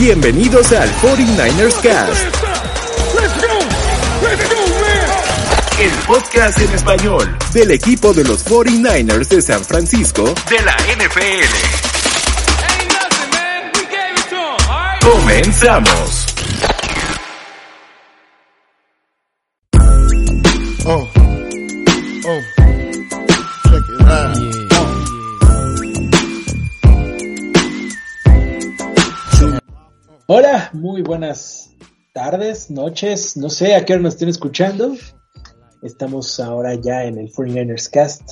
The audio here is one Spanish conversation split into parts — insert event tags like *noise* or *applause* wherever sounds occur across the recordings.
Bienvenidos al 49ers Cast. El podcast en español. Del equipo de los 49ers de San Francisco. De la NFL. Comenzamos. Oh, oh, Hola, muy buenas tardes, noches, no sé a qué hora nos estén escuchando. Estamos ahora ya en el 49ers Cast.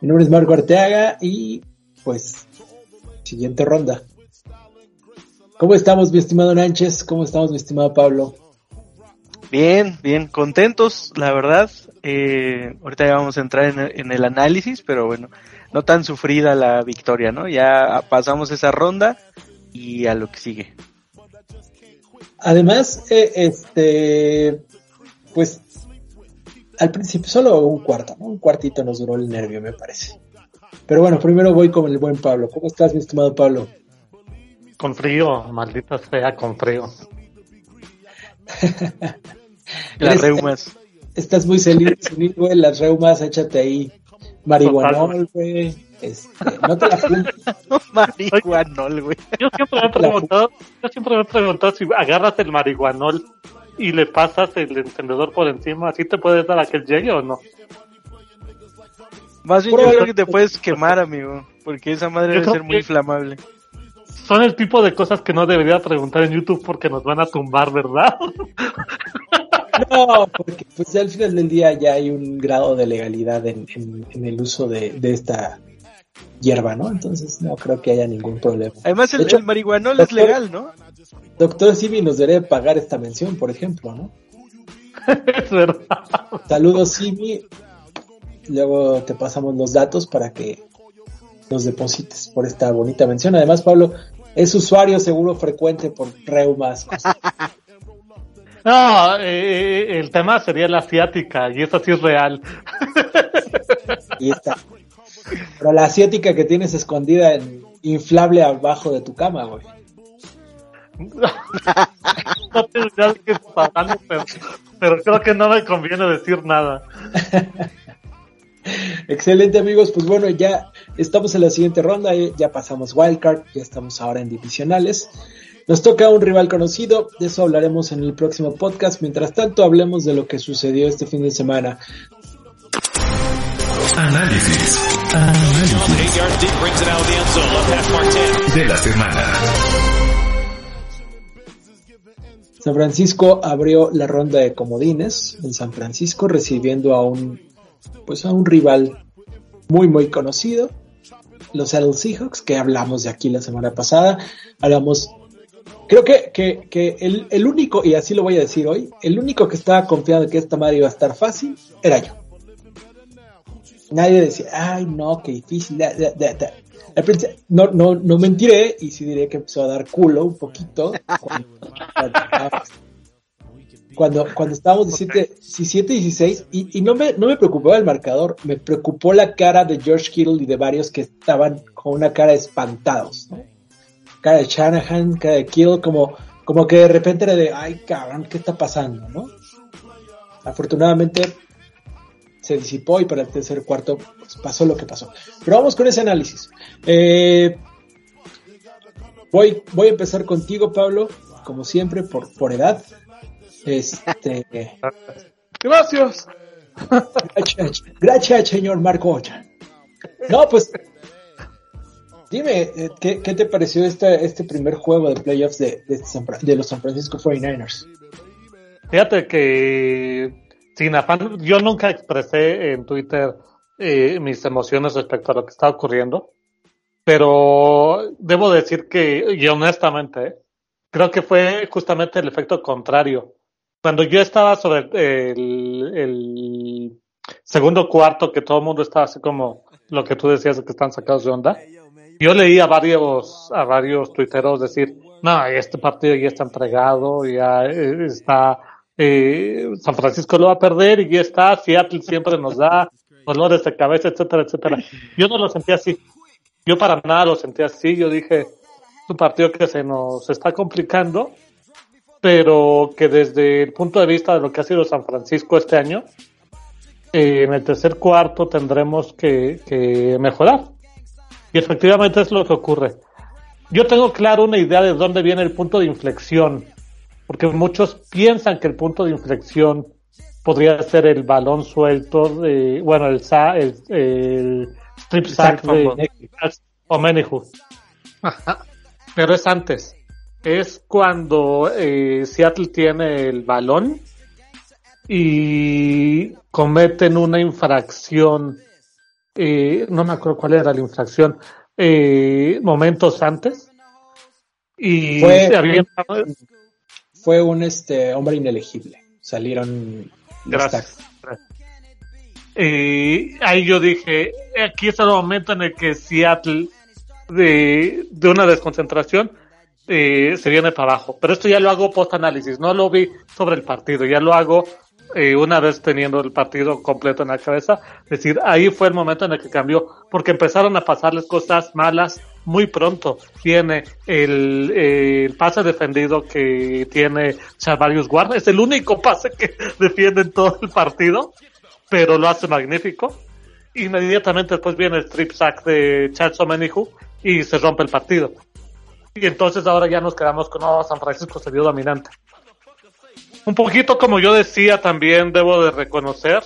Mi nombre es Marco Arteaga y pues siguiente ronda. ¿Cómo estamos, mi estimado Nánchez? ¿Cómo estamos, mi estimado Pablo? Bien, bien, contentos, la verdad. Eh, ahorita ya vamos a entrar en en el análisis, pero bueno, no tan sufrida la victoria, ¿no? Ya pasamos esa ronda y a lo que sigue. Además, eh, este, pues, al principio solo un cuarto, ¿no? Un cuartito nos duró el nervio, me parece. Pero bueno, primero voy con el buen Pablo. ¿Cómo estás, mi estimado Pablo? Con frío, maldita sea, con frío. *laughs* Las reumas. Estás muy senil, senil, güey, las reumas, échate ahí marihuanol, güey. Este, no te la. *laughs* Marihuanol, güey. Yo siempre me he preguntado, yo siempre me he preguntado si agarras el marihuanol y le pasas el encendedor por encima, ¿así te puedes dar aquel llegue o no? Más bien yo creo que te puedes quemar, amigo, porque esa madre Yo debe ser muy inflamable. Son el tipo de cosas que no debería preguntar en YouTube porque nos van a tumbar, ¿verdad? *laughs* No, porque pues ya al final del día ya hay un grado de legalidad en, en- en el uso de, de esta hierba, ¿no? Entonces no creo que haya ningún problema. Además, el, De hecho, el marihuanol es legal, ¿no? Doctor Simi nos debe pagar esta mención, por ejemplo, ¿no? *laughs* es verdad. Saludos Simi. Luego te pasamos los datos para que nos deposites por esta bonita mención. Además, Pablo es usuario seguro frecuente por reumas. *laughs* *laughs* No, eh, el tema sería la asiática y eso sí es real. Y está. Pero la asiática que tienes escondida en inflable abajo de tu cama, güey. No tengo idea de qué pero, pero creo que no me conviene decir nada. *laughs* Excelente amigos, pues bueno, ya estamos en la siguiente ronda, eh, ya pasamos Wildcard, ya estamos ahora en divisionales. Nos toca un rival conocido, de eso hablaremos en el próximo podcast. Mientras tanto, hablemos de lo que sucedió este fin de semana. Análisis. De la semana. San Francisco abrió la ronda de comodines en San Francisco recibiendo a un pues a un rival muy muy conocido, los Seattle Seahawks, que hablamos de aquí la semana pasada. Hablamos creo que, que, que el, el único, y así lo voy a decir hoy, el único que estaba confiado que esta madre iba a estar fácil era yo. Nadie decía, ay no, qué difícil. da, da, da, da". Al principio- no, no, no mentiré y sí diré que empezó a dar culo un poquito cuando, *laughs* cuando, cuando estábamos 17, 17 16 y, y no, me, no me preocupaba el marcador, me preocupó la cara de George Kittle y de varios que estaban con una cara espantados. ¿no? Cara de Shanahan, cara de Kittle, como, como que de repente era de, ay cabrón, ¿qué está pasando? ¿no? Afortunadamente se disipó y para el tercer cuarto pues, pasó lo que pasó. Pero vamos con ese análisis. Eh, voy, voy a empezar contigo, Pablo, como siempre, por, por edad. Este, *laughs* Gracias. gracias, gracias, señor Marco Ocha. No, pues, dime, eh, ¿qué, qué te pareció este, este primer juego de playoffs de, de, San de los San Francisco 49ers? Fíjate que sin afán, yo nunca expresé en Twitter eh, mis emociones respecto a lo que está ocurriendo. pero debo decir que, y honestamente, creo que fue justamente el efecto contrario. Cuando yo estaba sobre el, segundo cuarto, que todo el mundo estaba así como lo que tú decías de que están sacados de onda, yo leí a varios, a varios tuiteros decir, no, este partido ya está entregado, ya eh, está, eh, San Francisco lo va a perder y ya está, Seattle siempre nos da dolores de cabeza, etcétera, etcétera. Yo no lo sentí así. Yo para nada lo sentí así. Yo dije, es un partido que se nos está complicando, pero que desde el punto de vista de lo que ha sido San Francisco este año, eh, en el tercer cuarto tendremos que, que mejorar. Y efectivamente es lo que ocurre. Yo tengo claro una idea de dónde viene el punto de inflexión, porque muchos piensan que el punto de inflexión podría ser el balón suelto de, bueno, el, el, el strip sack de o Pero es antes. Es cuando eh, Seattle tiene el balón y cometen una infracción eh, no me acuerdo cuál era la infracción, eh, momentos antes. Y fue, fue un este hombre inelegible. Salieron Gracias. Eh, ahí yo dije, aquí es el momento en el que Seattle de, de una desconcentración eh, se viene para abajo. Pero esto ya lo hago post análisis, no lo vi sobre el partido, ya lo hago eh, una vez teniendo el partido completo en la cabeza, es decir, ahí fue el momento en el que cambió, porque empezaron a pasarles cosas malas muy pronto. Tiene el, pase defendido que tiene Chavarius Guarda, es el único pase que *laughs* defiende en todo el partido, pero lo hace magnífico. Inmediatamente después viene el strip sack de Chad Somenihu y se rompe el partido. Y entonces ahora ya nos quedamos con, oh, San Francisco se vio dominante. Un poquito como yo decía, también debo de reconocer,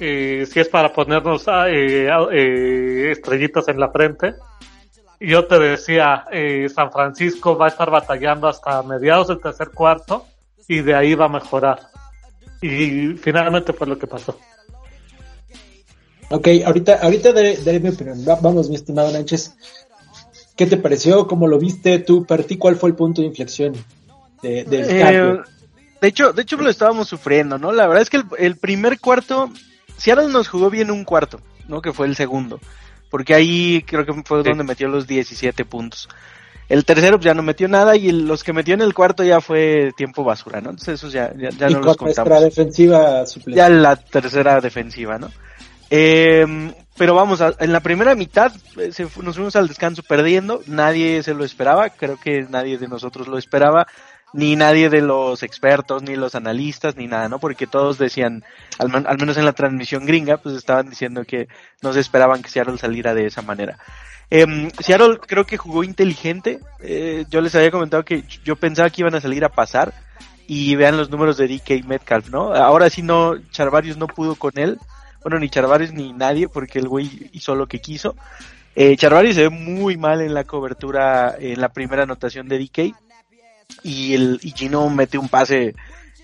eh, si es para ponernos a, eh, eh, estrellitas en la frente, yo te decía, San Francisco va a estar batallando hasta mediados del tercer cuarto y de ahí va a mejorar. Y finalmente fue lo que pasó. Ok, ahorita, ahorita daré, mi opinión. Vamos, mi estimado Nánchez. ¿Qué te pareció? ¿Cómo lo viste? ¿Tú, para ti, cuál fue el punto de inflexión de, del cambio? De hecho, de hecho lo estábamos sufriendo, ¿no? La verdad es que el, primer cuarto, Seattle nos jugó bien un cuarto, ¿no? Que fue el segundo. Porque ahí creo que fue donde metió los 17 puntos. El tercero pues, ya no metió nada y los que metió en el cuarto ya fue tiempo basura, ¿no? Entonces esos ya, ya, ya no los contamos. defensiva suplente. Ya la tercera defensiva, ¿no? Eh, pero vamos, en la primera mitad eh, nos fuimos al descanso perdiendo, nadie se lo esperaba, creo que nadie de nosotros lo esperaba ni nadie de los expertos, ni los analistas, ni nada, ¿no? Porque todos decían, al, menos en la transmisión gringa, pues estaban diciendo que no se esperaban que Seattle saliera de esa manera. Eh, Seattle creo que jugó inteligente. Eh, yo les había comentado que yo pensaba que iban a salir a pasar y vean los números de DK Metcalf, ¿no? Ahora sí no, Charvarius no pudo con él. Bueno, ni Charvarius ni nadie porque el güey hizo lo que quiso. Eh, Charvarius se ve muy mal en la cobertura en la primera anotación de DK y el y Gino mete un pase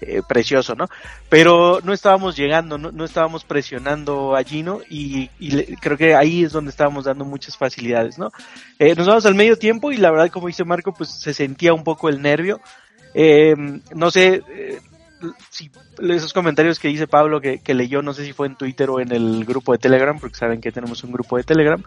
eh, precioso, ¿no? Pero no estábamos llegando, no, estábamos presionando a Gino y, creo que ahí es donde estábamos dando muchas facilidades, ¿no? Eh, nos vamos al medio tiempo y la verdad, como dice Marco, pues se sentía un poco el nervio. Eh, no sé, si esos comentarios que dice Pablo que, que, leyó, no sé si fue en Twitter o en el grupo de Telegram, porque saben que tenemos un grupo de Telegram,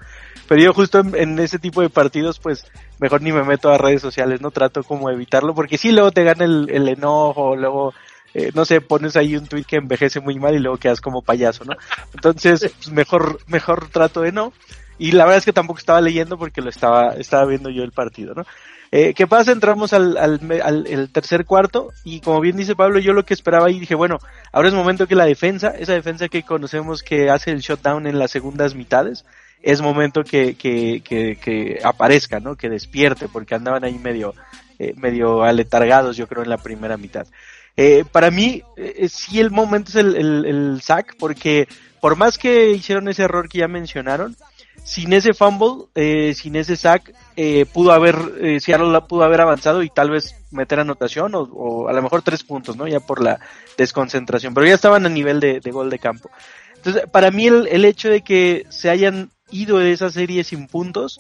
pero yo justo en, ese tipo de partidos, pues mejor ni me meto a redes sociales, no trato como evitarlo, porque si luego te gana el, el enojo, luego, eh, no sé, pones ahí un tweet que envejece muy mal y luego quedas como payaso, ¿no? Entonces, pues mejor, mejor trato de no. Y la verdad es que tampoco estaba leyendo porque lo estaba, estaba viendo yo el partido, ¿no? Eh, ¿Qué pasa? Entramos al, al, al tercer cuarto y como bien dice Pablo, yo lo que esperaba y dije, bueno, ahora es momento que la defensa, esa defensa que conocemos que hace el shutdown en las segundas mitades, es momento que, que, que, que aparezca, ¿no? Que despierte, porque andaban ahí medio, eh, medio aletargados, yo creo, en la primera mitad. Eh, para mí, eh, sí el momento es el, el, el porque por más que hicieron ese error que ya mencionaron, sin ese fumble, eh, sin ese sack, eh, pudo haber, eh, Seattle pudo haber avanzado y tal vez meter anotación o, o, a lo mejor tres puntos, ¿no? Ya por la desconcentración, pero ya estaban a nivel de, de gol de campo. Entonces, para mí el, el, hecho de que se hayan ido de esa serie sin puntos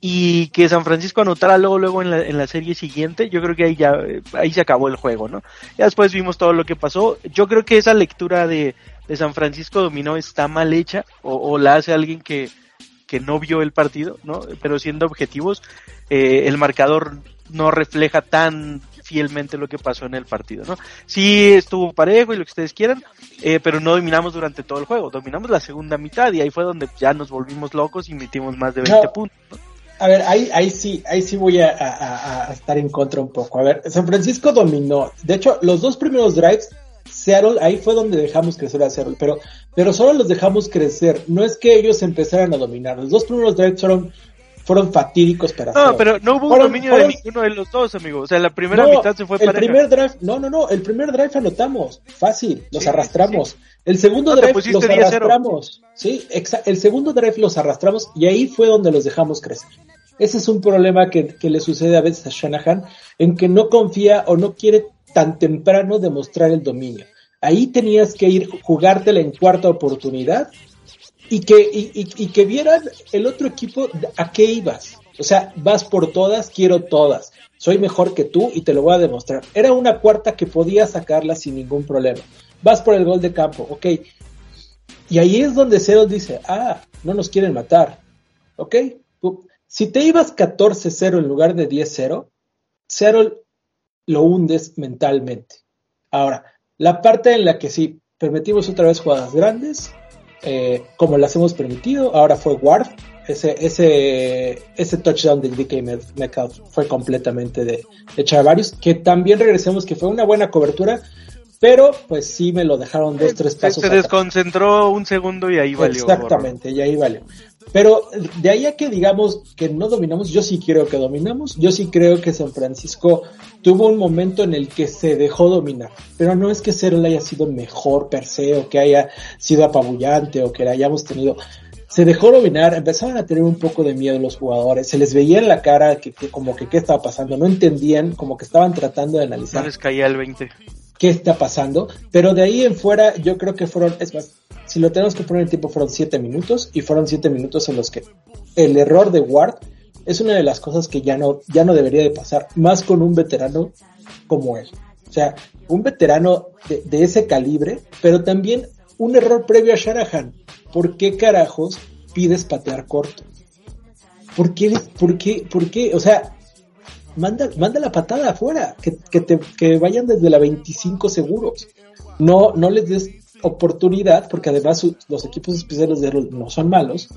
y que San Francisco anotara luego luego en la, en la serie siguiente, yo creo que ahí ya ahí se acabó el juego, ¿no? Ya después vimos todo lo que pasó. Yo creo que esa lectura de, de San Francisco dominó está mal hecha o, o la hace alguien que, que no vio el partido, ¿no? Pero siendo objetivos, eh, el marcador no refleja tan fielmente lo que pasó en el partido, ¿no? Sí estuvo parejo y lo que ustedes quieran, eh, pero no dominamos durante todo el juego, dominamos la segunda mitad y ahí fue donde ya nos volvimos locos y metimos más de 20 No. puntos. ¿no? A ver, ahí, ahí sí, ahí sí voy a, a- a estar en contra un poco. A ver, San Francisco dominó. De hecho, los dos primeros drives, Seattle, ahí fue donde dejamos crecer a Seattle, pero, pero solo los dejamos crecer. No es que ellos empezaran a dominar. Los dos primeros drives fueron, fueron fatídicos para No, pero no hubo un dominio fueron- de ninguno de los dos, amigo. O sea, la primera No, mitad se fue el pareja. primer drive, no, no, no, el primer drive anotamos, fácil, los Sí, arrastramos. El segundo No, drive los 10-0. arrastramos, sí, el segundo drive los arrastramos y ahí fue donde los dejamos crecer. Ese es un problema que, que le sucede a veces a Shanahan, en que no confía o no quiere tan temprano demostrar el dominio. Ahí tenías que ir, jugártela en cuarta oportunidad y que, y, que vieran el otro equipo a qué ibas. O sea, vas por todas, quiero todas. Soy mejor que tú y te lo voy a demostrar. Era una cuarta que podía sacarla sin ningún problema. Vas por el gol de campo, ok. Y ahí es donde Seattle dice, ah, no nos quieren matar. Ok. Si te ibas 14-0 en lugar de 10-0, Seattle lo hundes mentalmente. Ahora, la parte en la que sí permitimos otra vez jugadas grandes, eh, como las hemos permitido, ahora fue Ward, ese, ese, ese touchdown de DK Metcalf fue completamente de, de Charvarius, que también regresemos que fue una buena cobertura, pero pues sí me lo dejaron dos, tres se, pasos. se desconcentró un segundo y ahí valió. Exactamente, y ahí vale. Pero de ahí a que digamos que no dominamos, yo sí creo que dominamos, yo sí creo que San Francisco tuvo un momento en el que se dejó dominar, pero no es que Seattle haya sido mejor per se o que haya sido apabullante o que la hayamos tenido. Se dejó dominar, empezaron a tener un poco de miedo los jugadores, se les veía en la cara que, que como que qué estaba pasando, no entendían, como que estaban tratando de analizar. Les caía el 20. Qué está pasando, pero de ahí en fuera yo creo que fueron, es más, si lo tenemos que poner en tiempo fueron siete minutos y fueron siete minutos en los que el error de Ward es una de las cosas que ya no, ya no debería de pasar, más con un veterano como él. O sea, un veterano de, ese calibre, pero también un error previo a Shanahan. ¿Por qué carajos pides patear corto? ¿Por qué, por qué, por qué? O sea, manda, manda la patada afuera, que, que, te, que vayan desde la 25 seguros. No, no les des oportunidad, porque además su- los equipos especiales de Errol no son malos.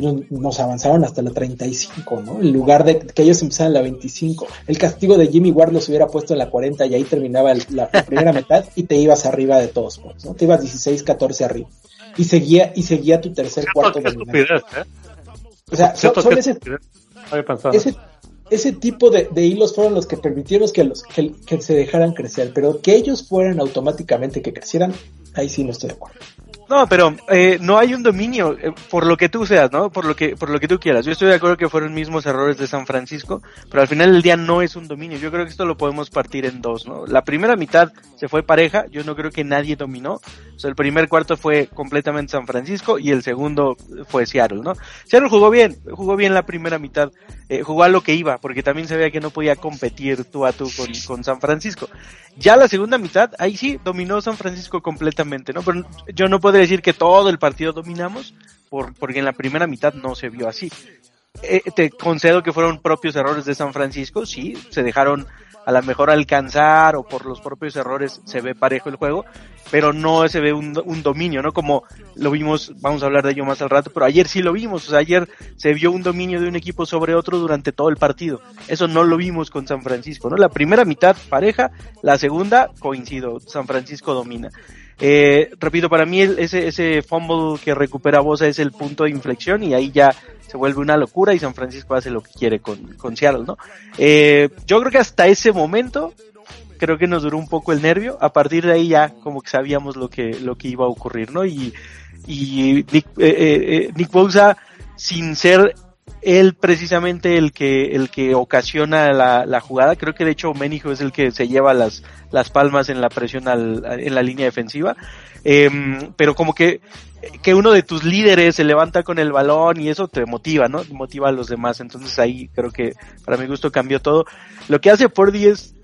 No- Nos avanzaron hasta la 35, ¿no? En lugar de que ellos empezaran en la 25. El castigo de Jimmy Ward los hubiera puesto en la 40 y ahí terminaba el- la, la primera *laughs* mitad y te ibas arriba de todos, pues, ¿no? Te ibas 16, 14 arriba. Y seguía, y seguía tu tercer cuarto Qué estupidez, ¿eh? O sea, son, ese, ese tipo de, hilos fueron los que permitieron que, los, que, que se dejaran crecer, pero que ellos fueran automáticamente que crecieran, ahí sí no estoy de acuerdo. No, pero eh, no hay un dominio eh, por lo que tú seas, ¿no? Por lo que por lo que tú quieras. Yo estoy de acuerdo que fueron mismos errores de San Francisco, pero al final del día no es un dominio. Yo creo que esto lo podemos partir en dos, ¿no? La primera mitad se fue pareja, yo no creo que nadie dominó. O sea, el primer cuarto fue completamente San Francisco y el segundo fue Seattle, ¿no? Seattle jugó bien, jugó bien la primera mitad, eh, jugó a lo que iba, porque también se que no podía competir tú a tú con, con San Francisco. Ya la segunda mitad, ahí sí, dominó San Francisco completamente, ¿no? Pero yo no puedo decir que todo el partido dominamos, por, porque en la primera mitad no se vio así. Eh, te concedo que fueron propios errores de San Francisco, sí, se dejaron a lo mejor alcanzar o por los propios errores se ve parejo el juego, pero no se ve un, un dominio, ¿no? Como lo vimos, vamos a hablar de ello más al rato, pero ayer sí lo vimos, o sea, ayer se vio un dominio de un equipo sobre otro durante todo el partido. Eso no lo vimos con San Francisco, ¿no? La primera mitad pareja, la segunda coincido, San Francisco domina. Eh, repito, para mí ese, ese fumble que recupera Bosa es el punto de inflexión y ahí ya se vuelve una locura y San Francisco hace lo que quiere con, con Seattle, ¿no? Eh, yo creo que hasta ese momento creo que nos duró un poco el nervio. A partir de ahí ya como que sabíamos lo que, lo que iba a ocurrir, ¿no? Y, y Nick, eh, eh, eh, Nick Bosa, sin ser él precisamente el que el que ocasiona la, la jugada. Creo que de hecho Ménico es el que se lleva las las palmas en la presión al, en la línea defensiva. Em, pero como que que uno de tus líderes se levanta con el balón y eso te motiva no motiva a los demás. Entonces ahí creo que para mi gusto cambió todo. Lo que hace Pordy es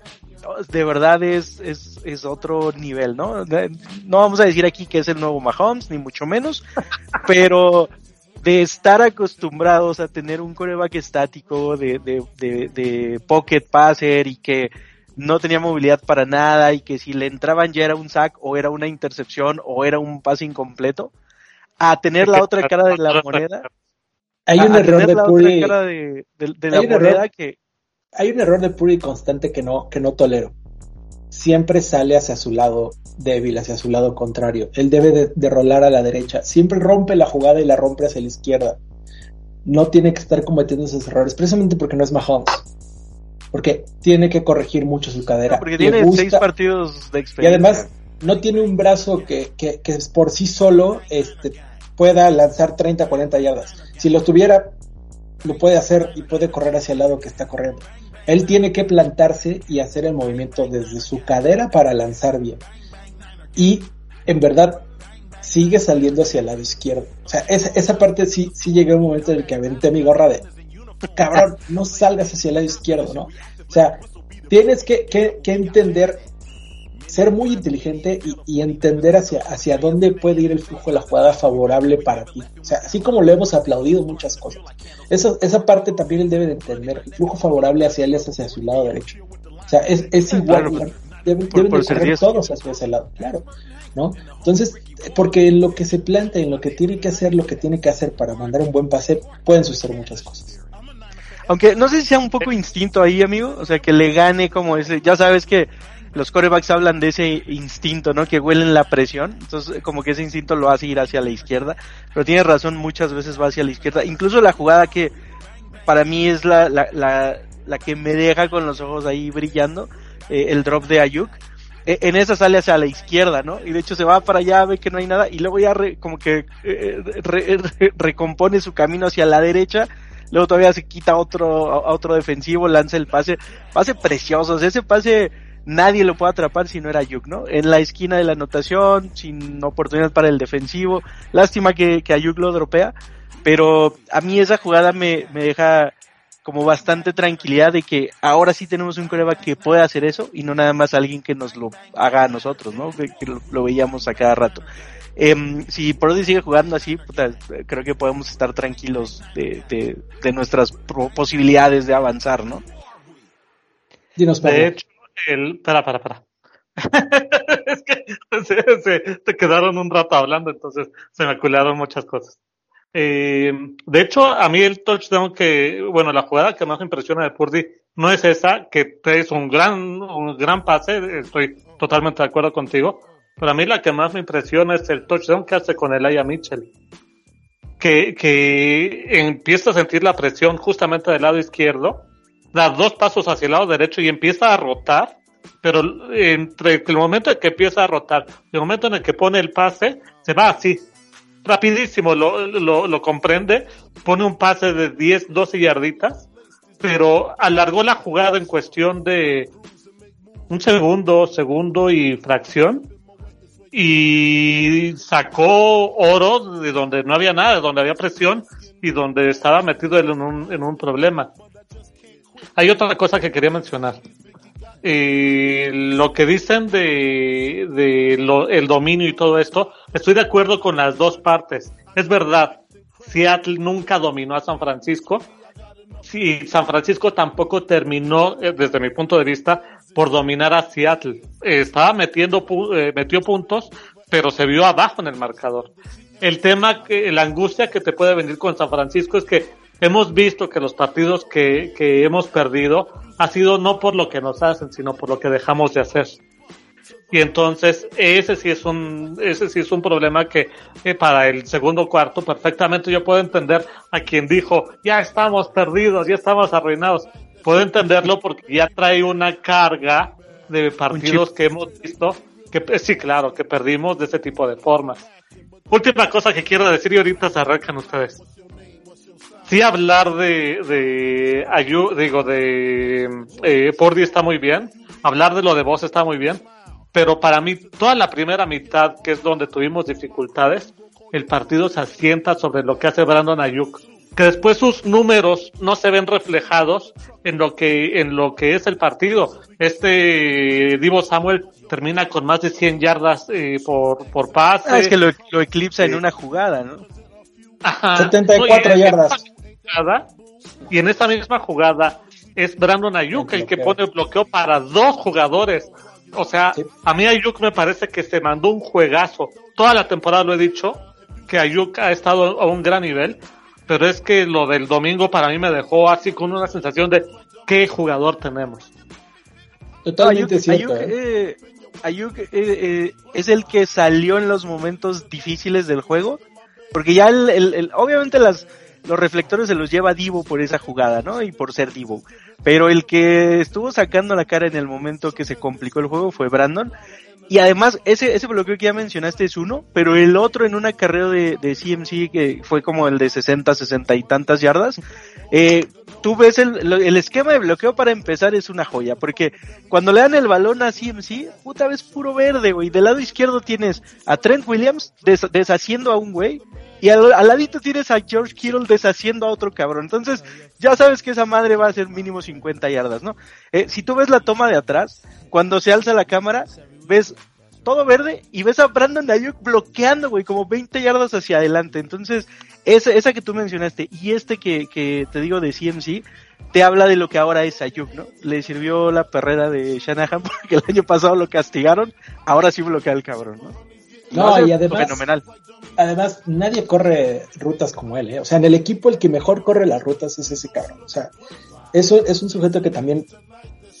de verdad es, es, es otro nivel, ¿no? No vamos a decir aquí que es el nuevo Mahomes, ni mucho menos, pero de estar acostumbrados a tener un coreback estático, de, de, de, de pocket passer y que no tenía movilidad para nada y que si le entraban ya era un sack o era una intercepción o era un pase incompleto, a tener la otra cara de la moneda. Hay un error de Puri. De, de, la moneda que. Hay un error de Puri constante que no, que no tolero. Siempre sale hacia su lado débil, hacia su lado contrario. Él debe de, de rolar a la derecha. Siempre rompe la jugada y la rompe hacia la izquierda. No tiene que estar cometiendo esos errores, precisamente porque no es Mahomes porque tiene que corregir mucho su cadera. No, porque tiene gusta, seis partidos de experiencia. Y además no tiene un brazo que, que, que por sí solo este, pueda lanzar 30, 40 yardas. Si lo tuviera, lo puede hacer y puede correr hacia el lado que está corriendo. Él tiene que plantarse y hacer el movimiento desde su cadera para lanzar bien. Y en verdad sigue saliendo hacia el lado izquierdo. O sea, esa, esa parte sí, sí llega un momento en el que aventé mi gorra de cabrón, no salgas hacia el lado izquierdo, ¿no? O sea, tienes que, que, que entender, ser muy inteligente y, y, entender hacia, hacia dónde puede ir el flujo de la jugada favorable para ti. O sea, así como lo hemos aplaudido muchas cosas. Eso, esa parte también él debe de entender. El flujo favorable hacia él es hacia su lado derecho. O sea, es, es igual. Claro, deben, por, deben por de correr todos hacia ese lado, claro. ¿no? Entonces, porque en lo que se plantea, en lo que tiene que hacer, lo que tiene que hacer para mandar un buen pase, pueden suceder muchas cosas. Aunque no sé si sea un poco instinto ahí, amigo. O sea, que le gane como ese. Ya sabes que los corebacks hablan de ese instinto, ¿no? Que huelen la presión. Entonces, como que ese instinto lo hace ir hacia la izquierda. Pero tiene razón, muchas veces va hacia la izquierda. Incluso la jugada que para mí es la, la, la, la que me deja con los ojos ahí brillando. Eh, el drop de Ayuk. Eh, en esa sale hacia la izquierda, ¿no? Y de hecho se va para allá, ve que no hay nada. Y luego ya re, como que eh, re, re, recompone su camino hacia la derecha luego todavía se quita otro, a otro defensivo, lanza el pase, pase precioso, ese pase nadie lo puede atrapar si no era Ayuk, ¿no? En la esquina de la anotación, sin oportunidad para el defensivo, lástima que, que Ayuk lo dropea, pero a mí esa jugada me, me deja como bastante tranquilidad de que ahora sí tenemos un coreback que puede hacer eso y no nada más alguien que nos lo haga a nosotros, ¿no? Que, que lo, lo, veíamos a cada rato. Eh, si Brody sigue jugando así, puta, creo que podemos estar tranquilos de, de, de nuestras posibilidades de avanzar, ¿no? Dinos, de hecho, el... Espera, para, para. *laughs* es que se, te quedaron un rato hablando, entonces se me acularon muchas cosas. Eh, de hecho, a mí el touchdown que, bueno, la jugada que más impresiona de Purdy no es esa, que es un gran, un gran pase, estoy totalmente de acuerdo contigo, para mí la que más me impresiona es el touchdown que hace con Elijah Mitchell. Que, que empieza a sentir la presión justamente del lado izquierdo, da dos pasos hacia el lado derecho y empieza a rotar, pero entre el momento en que empieza a rotar y el momento en el que pone el pase, se va así, rapidísimo, lo, lo, lo comprende, pone un pase de 10, 12 yarditas, pero alargó la jugada en cuestión de un segundo, segundo y fracción, y sacó oro de donde no había nada, de donde había presión y donde estaba metido en un, en un problema. Hay otra cosa que quería mencionar. Eh, lo que dicen de, lo, el dominio y todo esto, estoy de acuerdo con las dos partes. Es verdad, Seattle nunca dominó a San Francisco. Sí, San Francisco tampoco terminó, eh, desde mi punto de vista, por dominar a Seattle. Eh, estaba metiendo, eh, metió puntos, pero se vio abajo en el marcador. El tema, que, la angustia que te puede venir con San Francisco es que hemos visto que los partidos que, que hemos perdido ha sido no por lo que nos hacen, sino por lo que dejamos de hacer. Y entonces ese sí es un ese sí es un problema que eh, para el segundo cuarto perfectamente yo puedo entender a quien dijo ya estamos perdidos, ya estamos arruinados puedo entenderlo porque ya trae una carga de partidos que hemos visto, que sí, claro, que perdimos de ese tipo de formas. Última cosa que quiero decir y ahorita se arrancan ustedes. Sí hablar de, de Ayu, digo, de eh, Pordy está muy bien, hablar de lo de vos está muy bien, pero para mí toda la primera mitad, que es donde tuvimos dificultades, el partido se asienta sobre lo que hace Brandon Ayuk que después sus números no se ven reflejados en lo que en lo que es el partido. Este Divo Samuel termina con más de 100 yardas eh, por, por pase. Ah, es que lo, eclipsa en una jugada, ¿no? Ajá. 74 yardas. Y en esa misma jugada es Brandon Ayuk el, que pone el bloqueo para dos jugadores. O sea, a mí Ayuk me parece que se mandó un juegazo. Toda la temporada lo he dicho, que Ayuk ha estado a un gran nivel pero es que lo del domingo para mí me dejó así con una sensación de qué jugador tenemos. Totalmente cierto. Ayuk, ¿eh? Eh, eh, es el que salió en los momentos difíciles del juego, porque ya el, obviamente las los reflectores se los lleva Divo por esa jugada, ¿no? Y por ser Divo. Pero el que estuvo sacando la cara en el momento que se complicó el juego fue Brandon. Y además, ese, ese bloqueo que ya mencionaste es uno, pero el otro en una carrera de, de CMC que fue como el de 60, 60 y tantas yardas, eh, tú ves el, el esquema de bloqueo para empezar es una joya, porque cuando le dan el balón a CMC, puta vez puro verde, güey. Del lado izquierdo tienes a Trent Williams deshaciendo a un güey, y al, ladito tienes a George Kittle deshaciendo a otro cabrón. Entonces, ya sabes que esa madre va a ser mínimo 50 yardas, ¿no? Eh, si tú ves la toma de atrás, cuando se alza la cámara, ves todo verde y ves a Brandon Ayuk bloqueando, güey, como 20 yardas hacia adelante. Entonces, esa, esa que tú mencionaste y este que, que te digo de CMC, te habla de lo que ahora es Ayuk, ¿no? Le sirvió la perrera de Shanahan *laughs* porque el año pasado lo castigaron, ahora sí bloquea el cabrón, ¿no? No, y además, fenomenal. además, nadie corre rutas como él, ¿eh? O sea, en el equipo el que mejor corre las rutas es ese cabrón. O sea, eso es un sujeto que también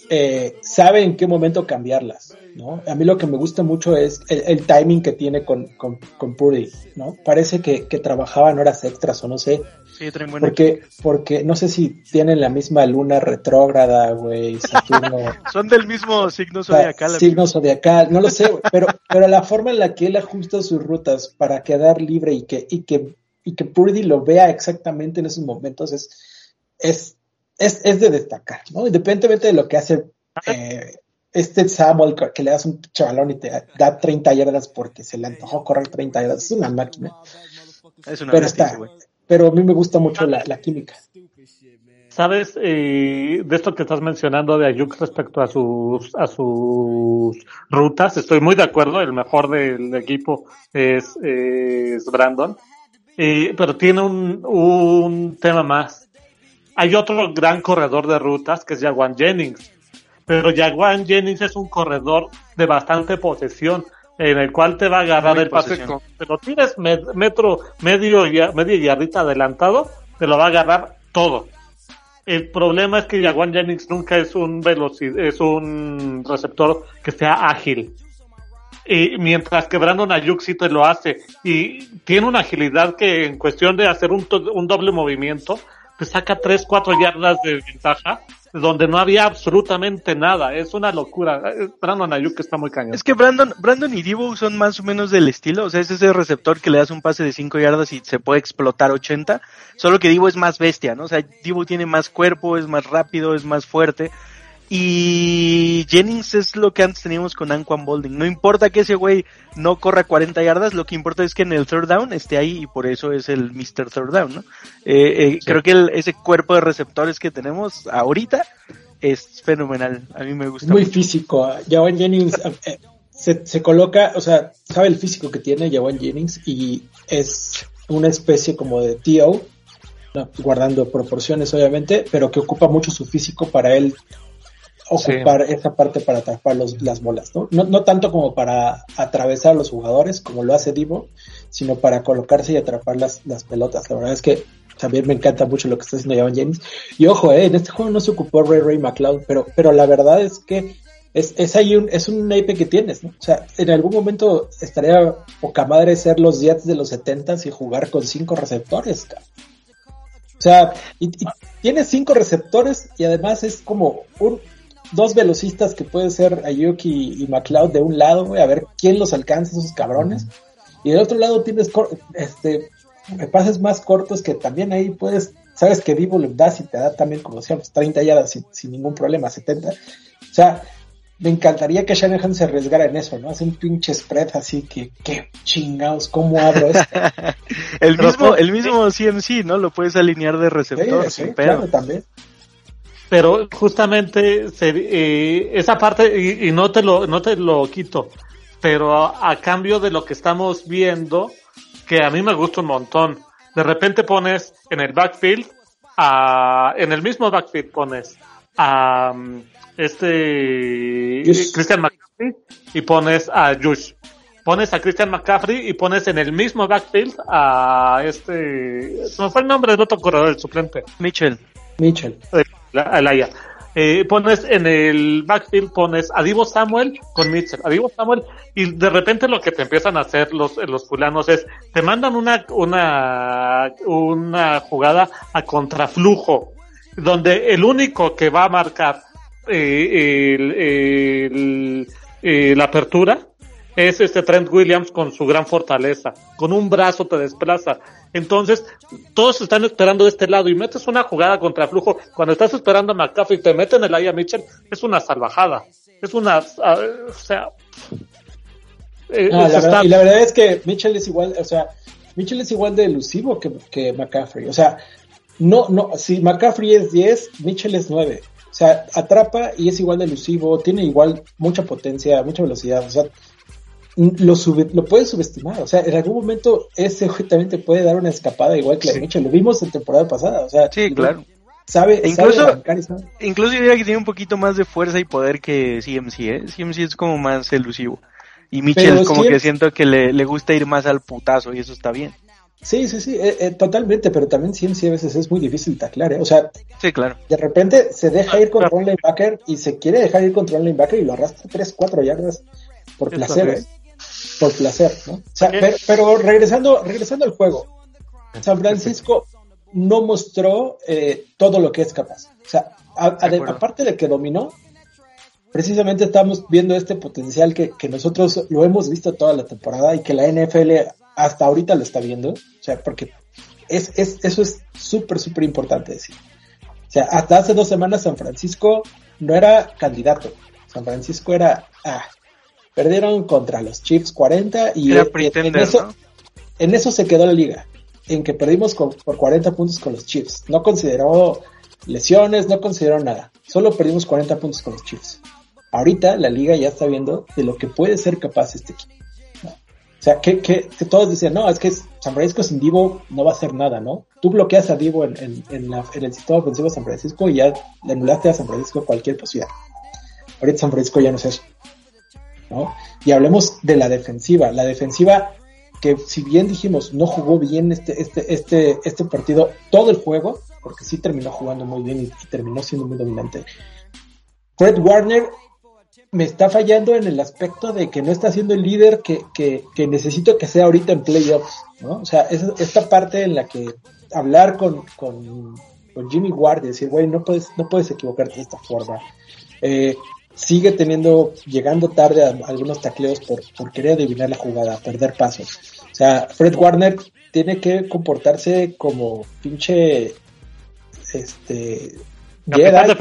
eh, sabe en qué momento cambiarlas, ¿no? A mí lo que me gusta mucho es el, timing que tiene con, con, con, Purdy, ¿no? Parece que, que trabajaba en horas extras o no sé. Sí, porque, porque no sé si tienen la misma luna retrógrada, güey, Saturno. *laughs* Son del mismo signo zodiacal. Signo zodiacal, no lo sé, pero, pero la forma en la que él ajusta sus rutas para quedar libre y que, y que, y que Purdy lo vea exactamente en esos momentos es, es es, es de destacar, ¿no? Independientemente de lo que hace eh, este Samuel, que le das un chavalón y te da 30 yardas porque se le antojó correr 30 yardas, es una máquina. Es una pero está, pero a mí me gusta mucho la, la química. Sabes, eh, de esto que estás mencionando de Ayuk respecto a sus, a sus rutas, estoy muy de acuerdo, el mejor del equipo es, es Brandon, eh, pero tiene un, un tema más hay otro gran corredor de rutas que es Jaguan Jennings. Pero Jaguan Jennings es un corredor de bastante posesión, en el cual te va a agarrar el pase. Pero tienes metro, medio, medio yardita adelantado, te lo va a agarrar todo. El problema es que Jaguan Jennings nunca es un es un receptor que sea ágil. Y mientras que Brandon Ayuk sí te lo hace. Y tiene una agilidad que en cuestión de hacer un, un doble movimiento, saca 3, 4 yardas de ventaja donde no había absolutamente nada. Es una locura. Brandon Ayuk está muy cañón. Es que Brandon, Brandon y Divo son más o menos del estilo. O sea, es ese receptor que le das un pase de 5 yardas y se puede explotar 80. Solo que Divo es más bestia, ¿no? O sea, Divo tiene más cuerpo, es más rápido, es más fuerte. Y Jennings es lo que antes teníamos con Anquan Bolding. No importa que ese güey no corra 40 yardas, lo que importa es que en el third down esté ahí y por eso es el Mr. Third Down, ¿no? Eh, eh, Creo que ese cuerpo de receptores que tenemos ahorita es fenomenal. A mí me gusta. Muy físico. Jawan Jennings eh, se, se, coloca, o sea, sabe el físico que tiene Jawan Jennings y es una especie como de T.O., guardando proporciones obviamente, pero que ocupa mucho su físico para él ocupar esa parte para atrapar los, las bolas, ¿no? ¿no? tanto como para atravesar a los jugadores, como lo hace Divo, sino para colocarse y atrapar las, las pelotas. La verdad es que también me encanta mucho lo que está haciendo Javan James. Y ojo, eh, en este juego no se ocupó Ray Ray McLeod, pero, pero la verdad es que es, es ahí un, es un nape que tienes, ¿no? O sea, en algún momento estaría poca madre ser los Jets de los 70 y jugar con cinco receptores, O sea, y, y tienes cinco receptores y además es como un, dos velocistas que puede ser Ayuki y McLeod de un lado, güey, a ver quién los alcanza, esos cabrones. Y del otro lado tienes este pases más cortos que también ahí puedes sabes que Divo lo das y te da también, como decíamos, 30 yardas sin, sin ningún problema, 70. O sea, me encantaría que Shanahan se arriesgara en eso, ¿no? Hace un pinche spread así que, qué chingados, ¿cómo abro esto? *laughs* el mismo, el mismo CMC, ¿no? Lo puedes alinear de receptor, sí, sí, claro, también. Pero justamente se, eh, esa parte, y, y, no te lo, no te lo quito, pero a, a, cambio de lo que estamos viendo, que a mí me gusta un montón, de repente pones en el backfield, a, en el mismo backfield pones a, este yes. Christian McCaffrey y pones a Jush. Pones a Christian McCaffrey y pones en el mismo backfield a este. Me fue el nombre del otro corredor, el suplente. Mitchell. Mitchell. Alaya. Eh, pones en el backfield, pones a Divo Samuel con Mitchell, a Divo Samuel, y de repente lo que te empiezan a hacer los, los fulanos es, te mandan una, una, una jugada a contraflujo, donde el único que va a marcar eh, el, el, la apertura es este Trent Williams con su gran fortaleza, con un brazo te desplaza. Entonces, todos están esperando de este lado y metes una jugada contra flujo. Cuando estás esperando a McCaffrey y te meten el Aya Mitchell, es una salvajada. Es una, uh, o sea, eh, ah, la verdad, y la verdad es que Mitchell es igual, o sea, Mitchell es igual de elusivo que, que McCaffrey. O sea, no, no, si McCaffrey es 10, Mitchell es 9. O sea, atrapa y es igual de elusivo, tiene igual mucha potencia, mucha velocidad. O sea, lo, sube, lo puedes subestimar. O sea, en algún momento ese también te puede dar una escapada igual que la sí. Mitchell. Lo vimos en temporada pasada. O sea, sí, claro. Sabe, e incluso, sabe sabe. incluso yo diría que tiene un poquito más de fuerza y poder que CMC, ¿eh? CMC es como más elusivo. Y Mitchell es como CMC... que siento que le, le gusta ir más al putazo y eso está bien. Sí, sí, sí, eh, eh, totalmente, pero también CMC a veces es muy difícil taclar, ¿eh? O sea, sí, claro. de repente se deja ir contra un linebacker y se quiere dejar ir contra un linebacker y lo arrastra 3, 4 yardas por placer, ¿eh? Por placer, ¿no? O sea, pero, pero, regresando, regresando al juego, San Francisco no mostró eh, todo lo que es capaz. O sea, a, a, de, aparte de que dominó, precisamente estamos viendo este potencial que, que nosotros lo hemos visto toda la temporada y que la NFL hasta ahorita lo está viendo, o sea, porque es, es, eso es súper, súper importante decir. O sea, hasta hace dos semanas San Francisco no era candidato. San Francisco era, ah, perdieron contra los Chiefs 40 y era en, en, eso, ¿no? en eso se quedó la liga, en que perdimos con, por 40 puntos con los Chiefs. No consideró lesiones, no consideró nada. Solo perdimos 40 puntos con los Chiefs. Ahorita la liga ya está viendo de lo que puede ser capaz este equipo. O sea, que, que, que, todos decían, no, es que San Francisco sin Divo no va a hacer nada, ¿no? Tú bloqueas a Divo en, en, en, la, en el sistema ofensivo de San Francisco y ya le anulaste a San Francisco cualquier posibilidad. Ahorita San Francisco ya no es eso, Y hablemos de la defensiva. La defensiva que si bien dijimos no jugó bien este, este, este, este partido todo el juego, porque sí terminó jugando muy bien y, y terminó siendo muy dominante. Fred Warner me está fallando en el aspecto de que no está siendo el líder que, que, que necesito que sea ahorita en playoffs, ¿no? O sea, es, esta parte en la que hablar con, con, con Jimmy Ward y decir, güey, no puedes, no puedes equivocarte de esta forma. Eh, sigue teniendo, llegando tarde a algunos tacleos por, por querer adivinar la jugada, perder pasos. O sea, Fred Warner tiene que comportarse como pinche, este, Jedi,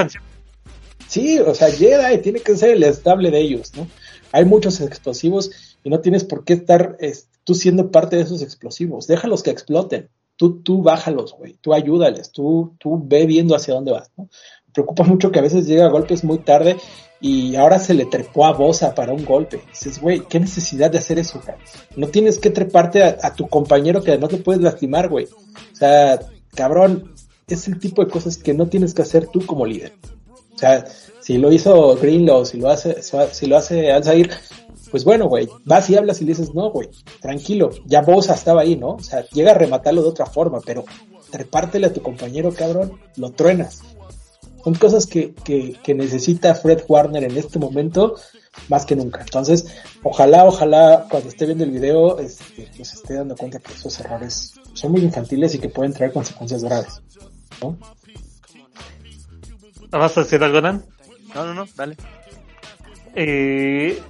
Sí, o sea, Jedi tiene que ser el estable de ellos, ¿no? Hay muchos explosivos y no tienes por qué estar es, tú siendo parte de esos explosivos. Déjalos que exploten. Tú, tú bájalos, güey. Tú ayúdales. Tú, tú ve viendo hacia dónde vas, ¿no? Preocupa mucho que a veces llega a golpes muy tarde y ahora se le trepó a Bosa para un golpe. Dices, güey, ¿qué necesidad de hacer eso, cabrón? No tienes que treparte a, tu compañero que no te puedes lastimar, güey. O sea, cabrón, es el tipo de cosas que no tienes que hacer tú como líder. O sea, si lo hizo Greenlow, si lo hace, si lo hace Alzair, pues bueno, güey, vas y hablas y le dices, no, güey, tranquilo, ya Bosa estaba ahí, ¿no? O sea, llega a rematarlo de otra forma, pero trepártele a tu compañero, cabrón, lo truenas. Son cosas que, que, que necesita Fred Warner en este momento más que nunca. Entonces, ojalá, ojalá, cuando esté viendo el video, este, pues esté dando cuenta que esos errores son muy infantiles y que pueden traer consecuencias graves, ¿no? ¿Vas a decir algo, Nan? No, no, no, dale. Eh,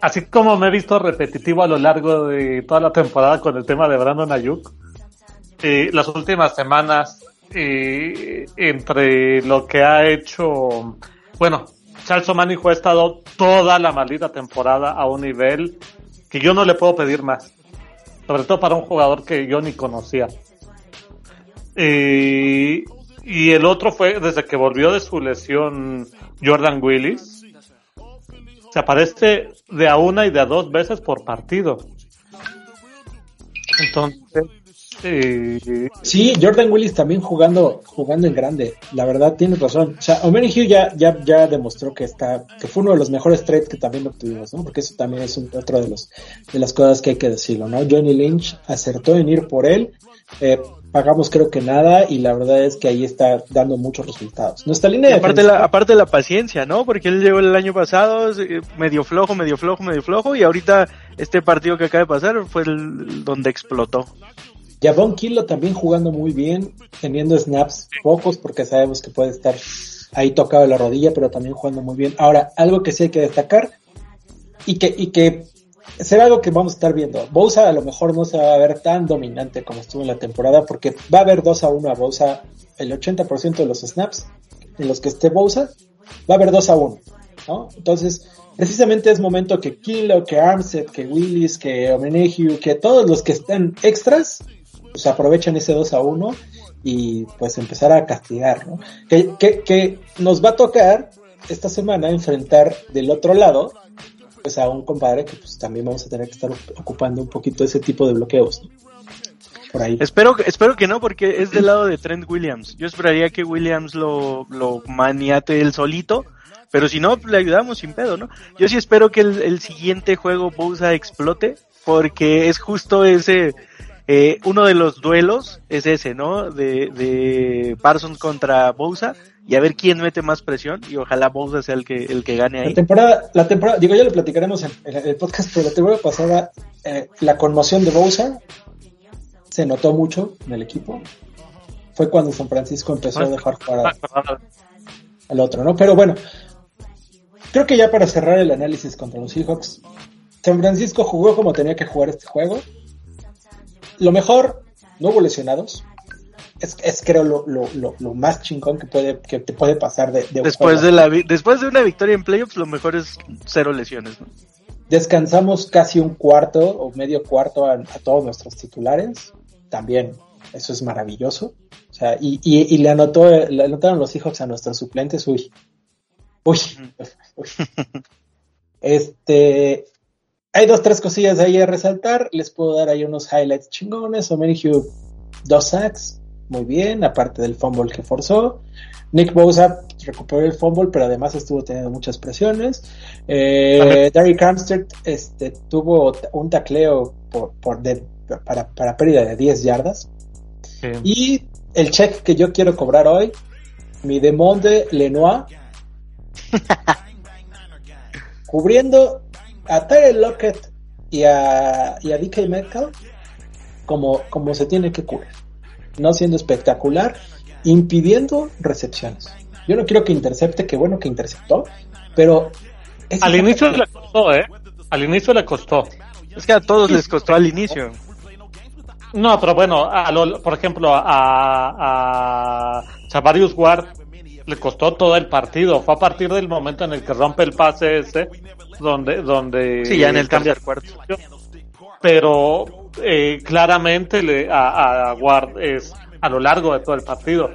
así como me he visto repetitivo a lo largo de toda la temporada con el tema de Brandon Ayuk, eh, las últimas semanas y entre lo que ha hecho, bueno, Charles O'Manijo ha estado toda la maldita temporada a un nivel que yo no le puedo pedir más. Sobre todo para un jugador que yo ni conocía. Y el otro fue desde que volvió de su lesión Jordan Willis. Se aparece de a una y de a dos veces por partido. Entonces, Sí, Jordan Willis también jugando, jugando en grande. La verdad, tienes razón. O sea, O'Many Hugh ya, ya, ya demostró que está, que fue uno de los mejores trades que también obtuvimos, ¿no? Porque eso también es un, otro de los, de las cosas que hay que decirlo, ¿no? Johnny Lynch acertó en ir por él. Eh, pagamos creo que nada y la verdad es que ahí está dando muchos resultados. Nuestra línea Y de aparte, la, aparte la paciencia, ¿no? Porque él llegó el año pasado eh, medio flojo, medio flojo, medio flojo y ahorita este partido que acaba de pasar fue el donde explotó. Javon Kilo también jugando muy bien, teniendo snaps pocos porque sabemos que puede estar ahí tocado de la rodilla, pero también jugando muy bien. Ahora, algo que sí hay que destacar y que, y que será algo que vamos a estar viendo. Bosa a lo mejor no se va a ver tan dominante como estuvo en la temporada porque va a haber 2 a 1 a Bosa el 80% de los snaps en los que esté Bosa, va a haber 2 a 1, ¿no? Entonces, precisamente es momento que Kilo, que Armstead, que Willis, que Omenehue, que todos los que estén extras, pues aprovechen ese 2 a 1 y pues empezar a castigar, ¿no? Que, que, que nos va a tocar esta semana enfrentar del otro lado pues a un compadre que pues también vamos a tener que estar ocupando un poquito ese tipo de bloqueos, ¿no? Por ahí. Espero, espero que no, porque es del lado de Trent Williams. Yo esperaría que Williams lo, lo maniate él solito, pero si no, le ayudamos sin pedo, ¿no? Yo sí espero que el, el siguiente juego Bosa explote, porque es justo ese, eh, uno de los duelos es ese, ¿no? De, de Parsons contra Bosa, y a ver quién mete más presión, y ojalá Bosa sea el que, el que gane La ahí. temporada, la temporada, digo, ya lo platicaremos en, en el podcast, pero la temporada pasada, eh, la conmoción de Bowser se notó mucho en el equipo. Fue cuando San Francisco empezó a dejar jugar a- al otro, ¿no? Pero bueno, creo que ya para cerrar el análisis contra los Seahawks, San Francisco jugó como tenía que jugar este juego. Lo mejor, no hubo lesionados. Es, es creo lo, lo, lo, lo más chingón que puede que te puede pasar de, de un Después de la, después de una victoria en playoffs, lo mejor es cero lesiones, ¿no? Descansamos casi un cuarto o medio cuarto a, a todos nuestros titulares. También, eso es maravilloso. O sea, y, y, y le anotó, le anotaron los Seahawks a nuestros suplentes. Uy. Uy. *laughs* Uy. Este. Hay dos, tres cosillas ahí a resaltar. Les puedo dar ahí unos highlights chingones. Omerihue, dos sacks. Muy bien, aparte del fumble que forzó. Nick Bosa recuperó el fumble, pero además estuvo teniendo muchas presiones. Eh, Derrick Armstead este, tuvo un tacleo por, por de- para, para pérdida de 10 yardas. Sí. Y el check que yo quiero cobrar hoy, mi Demonde Lenoir, *laughs* cubriendo a Tyler Lockett y a, y a DK Metcalf como, como se tiene que cubrir. No siendo espectacular, impidiendo recepciones. Yo no quiero que intercepte, que bueno que interceptó, pero... Al inicio le costó, ¿eh? Al inicio le costó. Es que a todos les costó al inicio. No, pero bueno, a lo- por ejemplo, a, a Chavarius Ward le costó todo el partido. Fue a partir del momento en el que rompe el pase ese, donde, donde Sí, ya en el tercer cuarto. Pero eh, claramente le, a, a Ward es a lo largo de todo el partido.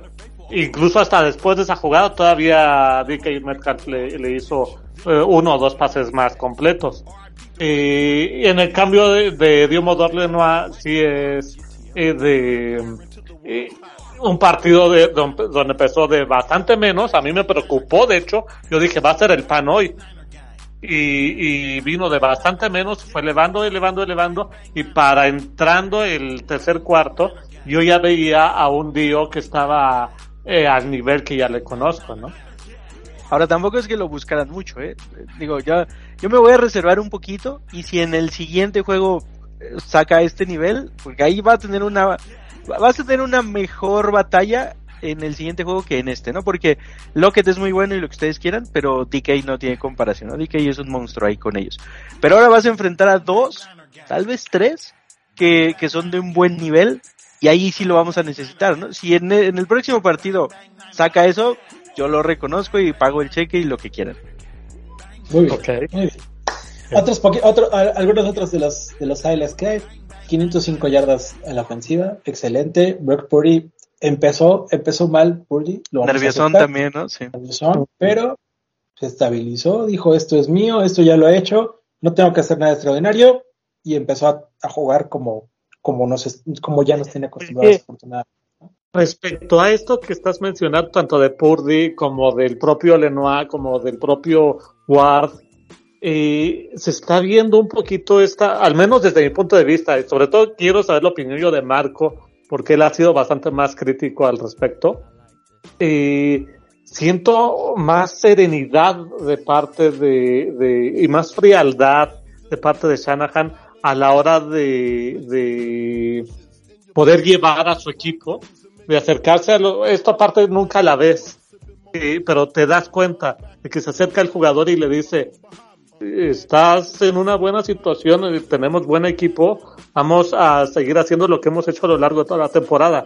Incluso hasta después de esa jugada todavía DK Metcalf le, le hizo eh, uno o dos pases más completos. Eh, y en el cambio de, de Diomodor Lenoir sí es eh, de eh, un partido de, donde empezó de bastante menos. A mí me preocupó, de hecho, yo dije va a ser el pan hoy. Y, y vino de bastante menos, fue elevando, elevando, elevando. Y para entrando el tercer cuarto, yo ya veía a un Dio que estaba eh, al nivel que ya le conozco, ¿no? Ahora tampoco es que lo buscaran mucho, eh. Digo, ya, yo me voy a reservar un poquito y si en el siguiente juego eh, saca este nivel, porque ahí va a tener una, va- vas a tener una mejor batalla en el siguiente juego que en este, ¿no? Porque Lockett es muy bueno y lo que ustedes quieran, pero DK no tiene comparación, ¿no? DK es un monstruo ahí con ellos. Pero ahora vas a enfrentar a dos, tal vez tres, que, que son de un buen nivel y ahí sí lo vamos a necesitar, ¿no? Si en el, en el próximo partido saca eso, yo lo reconozco y pago el cheque y lo que quieran. Muy bien. Ok. Muy bien. Otros otro, a- algunos otros de los de los highlights que hay. 505 yardas en la ofensiva, excelente. Brock Purdy empezó, empezó mal Purdy. Nerviosón aceptar. también, ¿no? Sí. Nerviosón, pero se estabilizó, dijo esto es mío, esto ya lo he hecho, no tengo que hacer nada extraordinario y empezó a, a jugar como, como, nos, como ya nos tiene acostumbrados, afortunadamente. Respecto a esto que estás mencionando, tanto de Purdy como del propio Lenoir, como del propio Ward, eh, se está viendo un poquito esta, al menos desde mi punto de vista, y sobre todo quiero saber la opinión yo de Marco, porque él ha sido bastante más crítico al respecto. Eh, siento más serenidad de parte de, y más frialdad de parte de Shanahan a la hora de, de poder llevar a su equipo, de acercarse a lo, esta parte nunca la ves, eh, pero te das cuenta de que se acerca el jugador y le dice, estás en una buena situación, tenemos buen equipo, vamos a seguir haciendo lo que hemos hecho a lo largo de toda la temporada.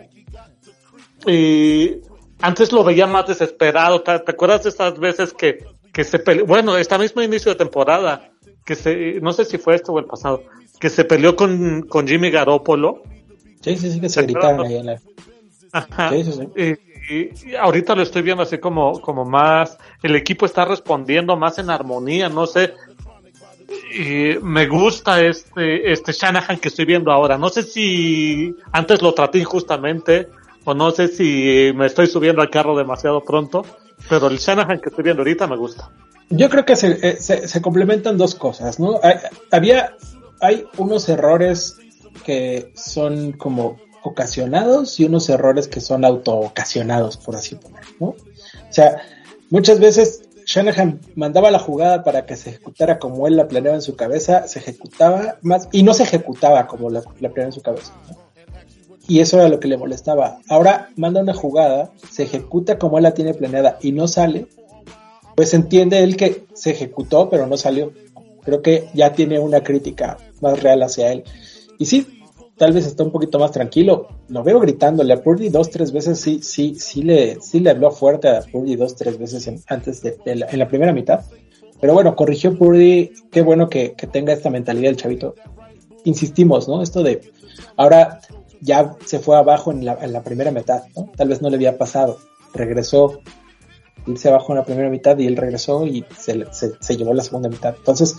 Y antes lo veía más desesperado, ¿te, te acuerdas de estas veces que, que se peleó, bueno, esta mismo inicio de temporada, que se, no sé si fue esto o el pasado, que se peleó con, con Jimmy Garoppolo, Sí, sí, sí, que se gritaron ahí en la... Ajá. Sí, sí, sí. Y, y- y ahorita lo estoy viendo así como, como más, el equipo está respondiendo más en armonía, no sé. Y me gusta este, este Shanahan que estoy viendo ahora. No sé si antes lo traté injustamente, o no sé si me estoy subiendo al carro demasiado pronto, pero el Shanahan que estoy viendo ahorita me gusta. Yo creo que se, eh, se, se complementan dos cosas, ¿no? Había, hay unos errores que son como ocasionados y unos errores que son auto-ocasionados, por así ponerlo, ¿no? O sea, muchas veces Shanahan mandaba la jugada para que se ejecutara como él la planeaba en su cabeza, se ejecutaba más, y no se ejecutaba como la, la planeaba en su cabeza. Y eso era lo que le molestaba. Ahora manda una jugada, se ejecuta como él la tiene planeada y no sale, pues entiende él que se ejecutó, pero no salió. Creo que ya tiene una crítica más real hacia él. Y sí, tal vez está un poquito más tranquilo. Lo veo gritándole a Purdy dos, tres veces. Sí, sí, sí le, sí le habló fuerte a Purdy dos, tres veces antes de, en la primera mitad. Pero bueno, corrigió Purdy. Qué bueno que, que tenga esta mentalidad el chavito. Insistimos, ¿no? Esto de ahora ya se fue abajo en la, en la primera mitad, ¿no? Tal vez no le había pasado. Regresó irse abajo en la primera mitad y él regresó y se, se, se llevó la segunda mitad. Entonces,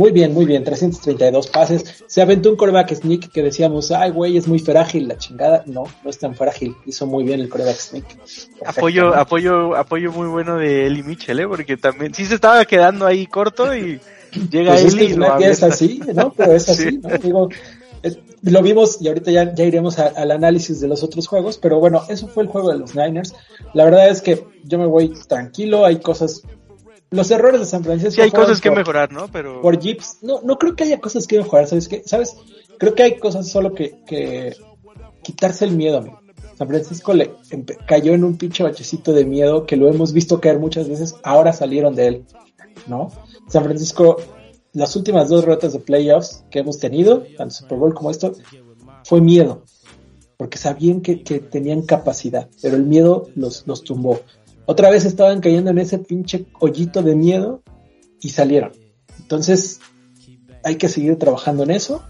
muy bien, muy bien, 332 pases. Se aventó un coreback sneak que decíamos, ay, güey, es muy frágil la chingada. No, no es tan frágil. Hizo muy bien el coreback sneak. Apoyo, apoyo, apoyo muy bueno de Eli Mitchell, ¿eh? Porque también, sí se estaba quedando ahí corto y llega Pues es Eli que y lo es así, ¿no? Pero es *laughs* así, Sí. ¿no? Digo, es- lo vimos y ahorita ya, ya iremos a- al análisis de los otros juegos, pero bueno, eso fue el juego de los Niners. La verdad es que yo me voy tranquilo, hay cosas... Los errores de San Francisco... Sí hay cosas que por- mejorar, ¿no? Pero por Jeeps. No, no creo que haya cosas que mejorar, ¿sabes qué? ¿Sabes? Creo que hay cosas solo que, que quitarse el miedo, amigo. San Francisco le cayó en un pinche bachecito de miedo que lo hemos visto caer muchas veces, ahora salieron de él, ¿no? San Francisco, las últimas dos rotas de playoffs que hemos tenido, tanto Super Bowl como esto, fue miedo, porque sabían que, que tenían capacidad, pero el miedo los, los tumbó. Otra vez estaban cayendo en ese pinche hoyito de miedo y salieron. Entonces, hay que seguir trabajando en eso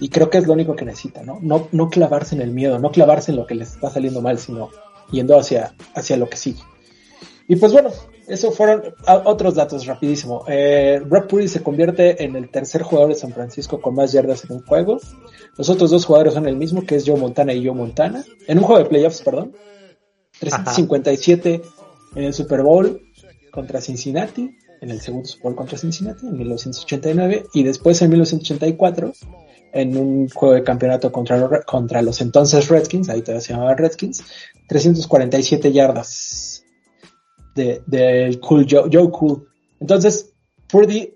y creo que es lo único que necesita, ¿no? No, no clavarse en el miedo, no clavarse en lo que les está saliendo mal, sino yendo hacia, hacia lo que sigue. Y pues bueno, eso fueron a- otros datos rapidísimo. Eh, Brock Purdy se convierte en el tercer jugador de San Francisco con más yardas en un juego. Los otros dos jugadores son el mismo, que es Joe Montana y Joe Montana. En un juego de playoffs, perdón. 357 en el Super Bowl contra Cincinnati, en el segundo Super Bowl contra Cincinnati en 1989 y después en 1984 en un juego de campeonato contra contra los entonces Redskins, ahí todavía se llamaban Redskins, 347 yardas de, del cool Joe, Joe Cool. Entonces, Purdy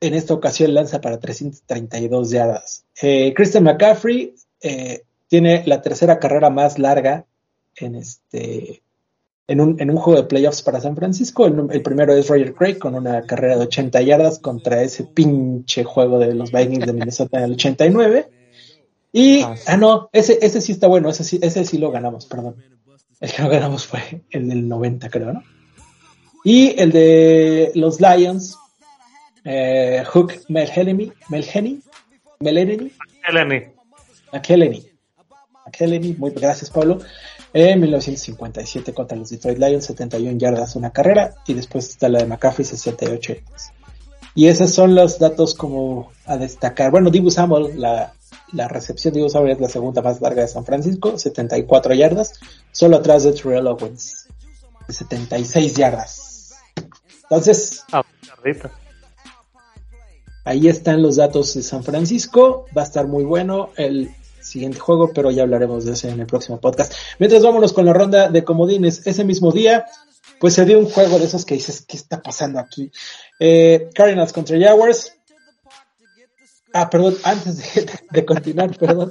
en esta ocasión lanza para 332 yardas. Eh, Christian McCaffrey eh, tiene la tercera carrera más larga en este en un, en un juego de playoffs para San Francisco. El, el, primero es Roger Craig con una carrera de 80 yardas contra ese pinche juego de los Vikings de Minnesota en el 89. Y, ah, ah, no, ese, ese sí está bueno, ese sí, ese sí lo ganamos, perdón. El que no ganamos fue el del 90, creo, ¿no? Y el de los Lions, eh, Hook Melhenemy, Melheny, Melhenemy. McElhenney. McElhenney, muy gracias Pablo. En 1957 contra los Detroit Lions, 71 yardas una carrera. Y después está la de McCaffrey, 68 Y esos son los datos como a destacar. Bueno, Dibu Samuel, la, la recepción de Dibu Samuel es la segunda más larga de San Francisco, 74 yardas, solo atrás de Terrell Owens, 76 yardas. Entonces, ah, ahí están los datos de San Francisco, va a estar muy bueno. El siguiente juego, pero ya hablaremos de ese en el próximo podcast. Mientras vámonos con la ronda de comodines, ese mismo día, pues se dio un juego de esos que dices, ¿qué está pasando aquí? Eh, Cardinals contra Jaguars. Ah, perdón, antes de, *laughs* continuar, perdón.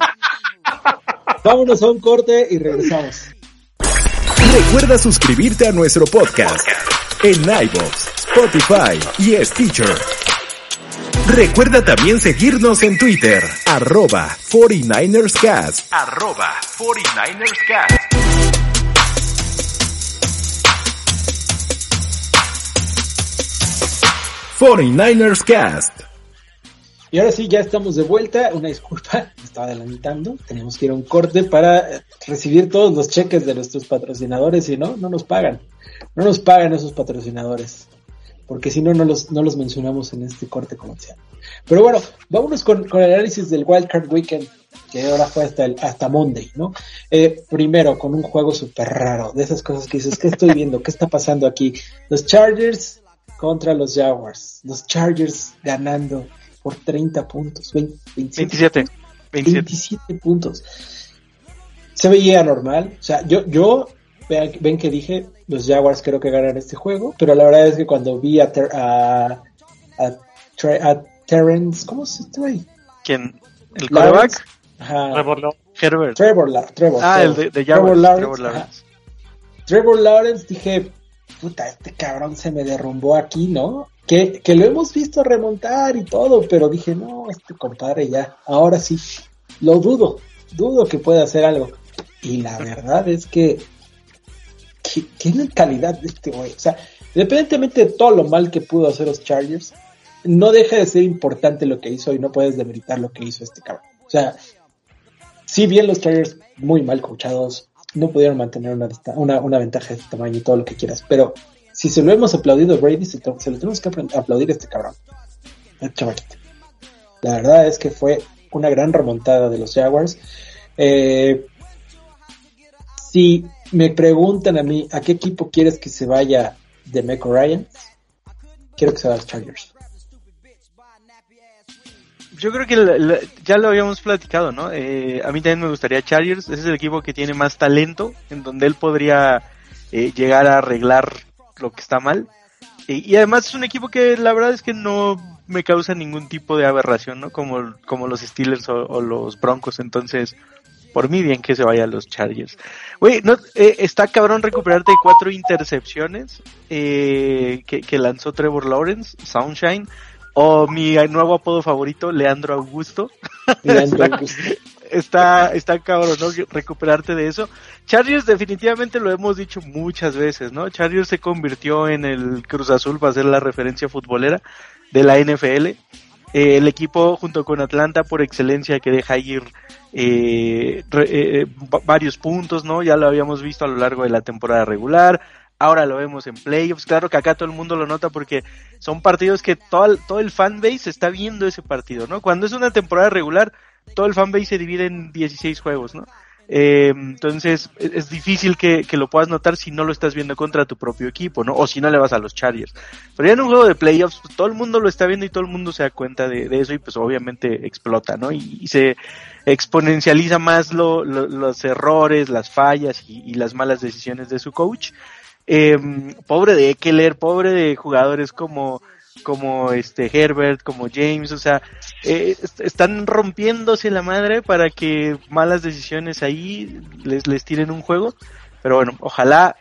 Vámonos a un corte y regresamos. Recuerda suscribirte a nuestro podcast en iVoox, Spotify y Stitcher. Recuerda también seguirnos en Twitter, arroba 49ersCast, arroba 49ersCast. ers Cast. Y ahora sí, ya estamos de vuelta. Una disculpa, me estaba adelantando. Tenemos que ir a un corte para recibir todos los cheques de nuestros patrocinadores. Y no, no nos pagan. No nos pagan esos patrocinadores porque si no, no los, no los mencionamos en este corte comercial. Pero bueno, vámonos con, el análisis del Wildcard Weekend, que ahora fue hasta, el, hasta Monday, ¿no? Eh, primero, con un juego súper raro, de esas cosas que dices, ¿qué estoy viendo? ¿Qué está pasando aquí? Los Chargers contra los Jaguars. Los Chargers ganando por 30 puntos, 27, 27. puntos. Se veía normal. O sea, yo, yo ven que dije, los Jaguars creo que ganan este juego, pero la verdad es que cuando vi a, a, a, Terrence, ¿cómo se llama ahí? ¿Quién? ¿El quarterback? Trevor Herbert. Trevor, Trevor, ah, el de, de Jaguars, Trevor Lawrence. Trevor Lawrence. dije, puta, este cabrón se me derrumbó aquí, ¿no? Que, que lo hemos visto remontar y todo, pero dije, no, este compadre ya, ahora sí, lo dudo, dudo que pueda hacer algo. Y la verdad es que ¿qué, calidad de este güey? O sea, independientemente de todo lo mal que pudo hacer los Chargers, no deja de ser importante lo que hizo y no puedes demeritar lo que hizo este cabrón. O sea, si bien los Chargers muy mal coachados, no pudieron mantener una, una, una ventaja de este tamaño y todo lo que quieras, pero si se lo hemos aplaudido a Brady, se, lo tenemos que aplaudir a este cabrón. La verdad es que fue una gran remontada de los Jaguars. Eh, me preguntan a mí, ¿a qué equipo quieres que se vaya de Meco Ryan? Quiero que se vaya a los Chargers. Yo creo que ya lo habíamos platicado, ¿no? Eh, a mí también me gustaría Chargers. Ese es el equipo que tiene más talento, en donde él podría eh, llegar a arreglar lo que está mal. y además es un equipo que la verdad es que no me causa ningún tipo de aberración, ¿no? Como, como los Steelers o los Broncos. Entonces, por mí bien que se vaya a los Chargers. Güey, no, eh, está cabrón recuperarte cuatro intercepciones eh, que, lanzó Trevor Lawrence, Sunshine, o mi nuevo apodo favorito, Leandro Augusto. *laughs* Leandro Augusto. está, está cabrón, ¿no? Recuperarte de eso. Chargers definitivamente lo hemos dicho muchas veces, ¿no? Chargers se convirtió en el Cruz Azul para ser la referencia futbolera de la NFL. Eh, el equipo junto con Atlanta por excelencia que deja ir eh, eh, varios puntos, ¿no? Ya lo habíamos visto a lo largo de la temporada regular, ahora lo vemos en playoffs, claro que acá todo el mundo lo nota porque son partidos que todo todo el fanbase está viendo ese partido, ¿no? Cuando es una temporada regular, todo el fanbase se divide en 16 juegos, ¿no? Eh, entonces es difícil que, lo puedas notar si no lo estás viendo contra tu propio equipo, ¿no? O si no le vas a los Chargers. Pero ya en un juego de playoffs, pues, todo el mundo lo está viendo y todo el mundo se da cuenta de, eso y pues obviamente explota, ¿no? Y, se exponencializa más los errores, las fallas y, las malas decisiones de su coach. Eh, pobre de Eckler, pobre de jugadores como como este Herbert, como James, o sea, eh, están rompiéndose la madre para que malas decisiones ahí les, les tiren un juego. Pero bueno, ojalá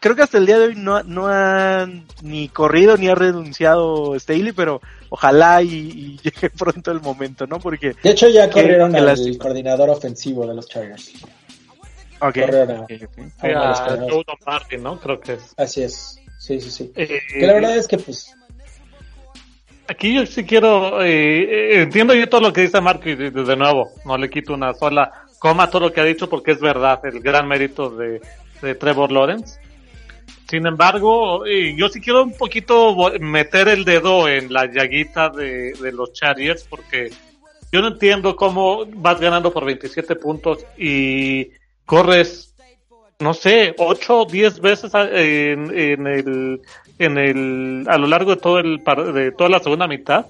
creo que hasta el día de hoy no, no ha ni corrido ni ha renunciado Staley, pero ojalá y, *laughs* llegue pronto el momento, ¿no? Porque de hecho ya corrieron al coordinador ofensivo de los Chargers. Ok. ¿no? Creo que es. Así es. Sí, sí, sí. Eh, que la verdad es que pues Aquí yo sí quiero, eh, entiendo yo todo lo que dice Marco y de, nuevo, no le quito una sola coma a todo lo que ha dicho porque es verdad, el gran mérito de, de Trevor Lawrence. Sin embargo, eh, yo sí quiero un poquito meter el dedo en la llaguita de, de los Chargers porque yo no entiendo cómo vas ganando por 27 puntos y corres, no sé, 8 o 10 veces en, en el en el a lo largo de todo el de toda la segunda mitad.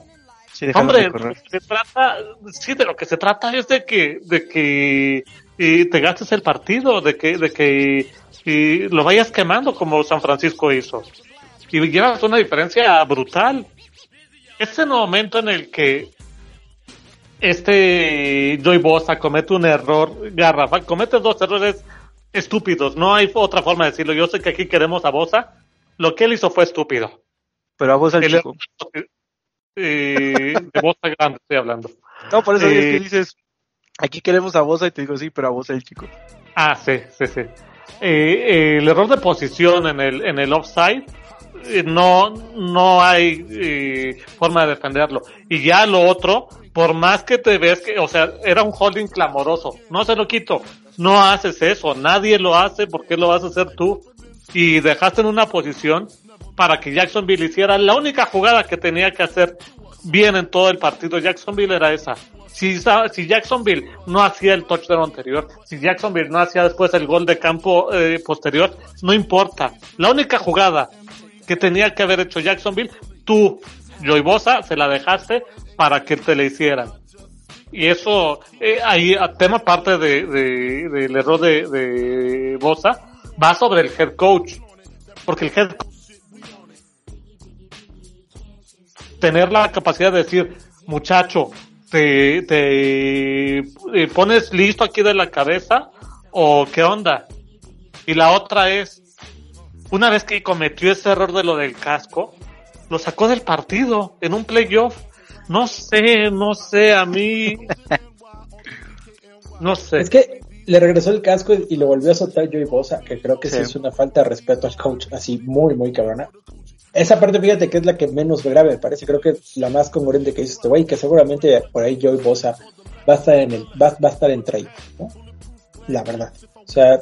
Hombre, se trata, sí, de lo que se trata es de que, de que te gastes el partido, de que, de que y lo vayas quemando como San Francisco hizo. Y llevas una diferencia brutal. Este momento en el que este Joy Bosa comete un error garrafal, comete dos errores estúpidos, no hay otra forma de decirlo. Yo sé que aquí queremos a Bosa, lo que él hizo fue estúpido. Pero a vos el, chico. Eh, de Bosa grande estoy hablando. No, por eso es que eh, dices, aquí queremos a Bosa y te digo sí, pero a vos el chico. Ah, sí, sí, sí. Eh, el error de posición en el, en el offside no, no hay forma de defenderlo. Y ya lo otro, por más que te ves que, o sea, era un holding clamoroso, no se lo quito, no haces eso, nadie lo hace, ¿por qué lo vas a hacer tú? Y dejaste en una posición para que Jacksonville hiciera la única jugada que tenía que hacer bien en todo el partido. Jacksonville era esa. Si, si Jacksonville no hacía el touchdown anterior, si Jacksonville no hacía después el gol de campo eh, posterior, no importa. La única jugada que tenía que haber hecho Jacksonville, tú, Joy Bosa, se la dejaste para que te la hicieran. Y eso, eh, ahí, tema parte de, de, del error de, de Bosa, va sobre el head coach. Porque el head coach tener la capacidad de decir, muchacho, te, te eh, pones listo aquí de la cabeza o qué onda. Y la otra es, una vez que cometió ese error de lo del casco, lo sacó del partido en un playoff. No sé, no sé, a mí. *laughs* No sé. Es que le regresó el casco y lo volvió a soltar Joey Bosa, que creo que sí. es una falta de respeto al coach, así muy, muy cabrona. Esa parte, fíjate que es la que menos grave me parece, creo que es la más congruente que hizo este güey, que seguramente por ahí Joey Bosa va a estar en el, va, va a estar en trade, ¿no? La verdad. O sea,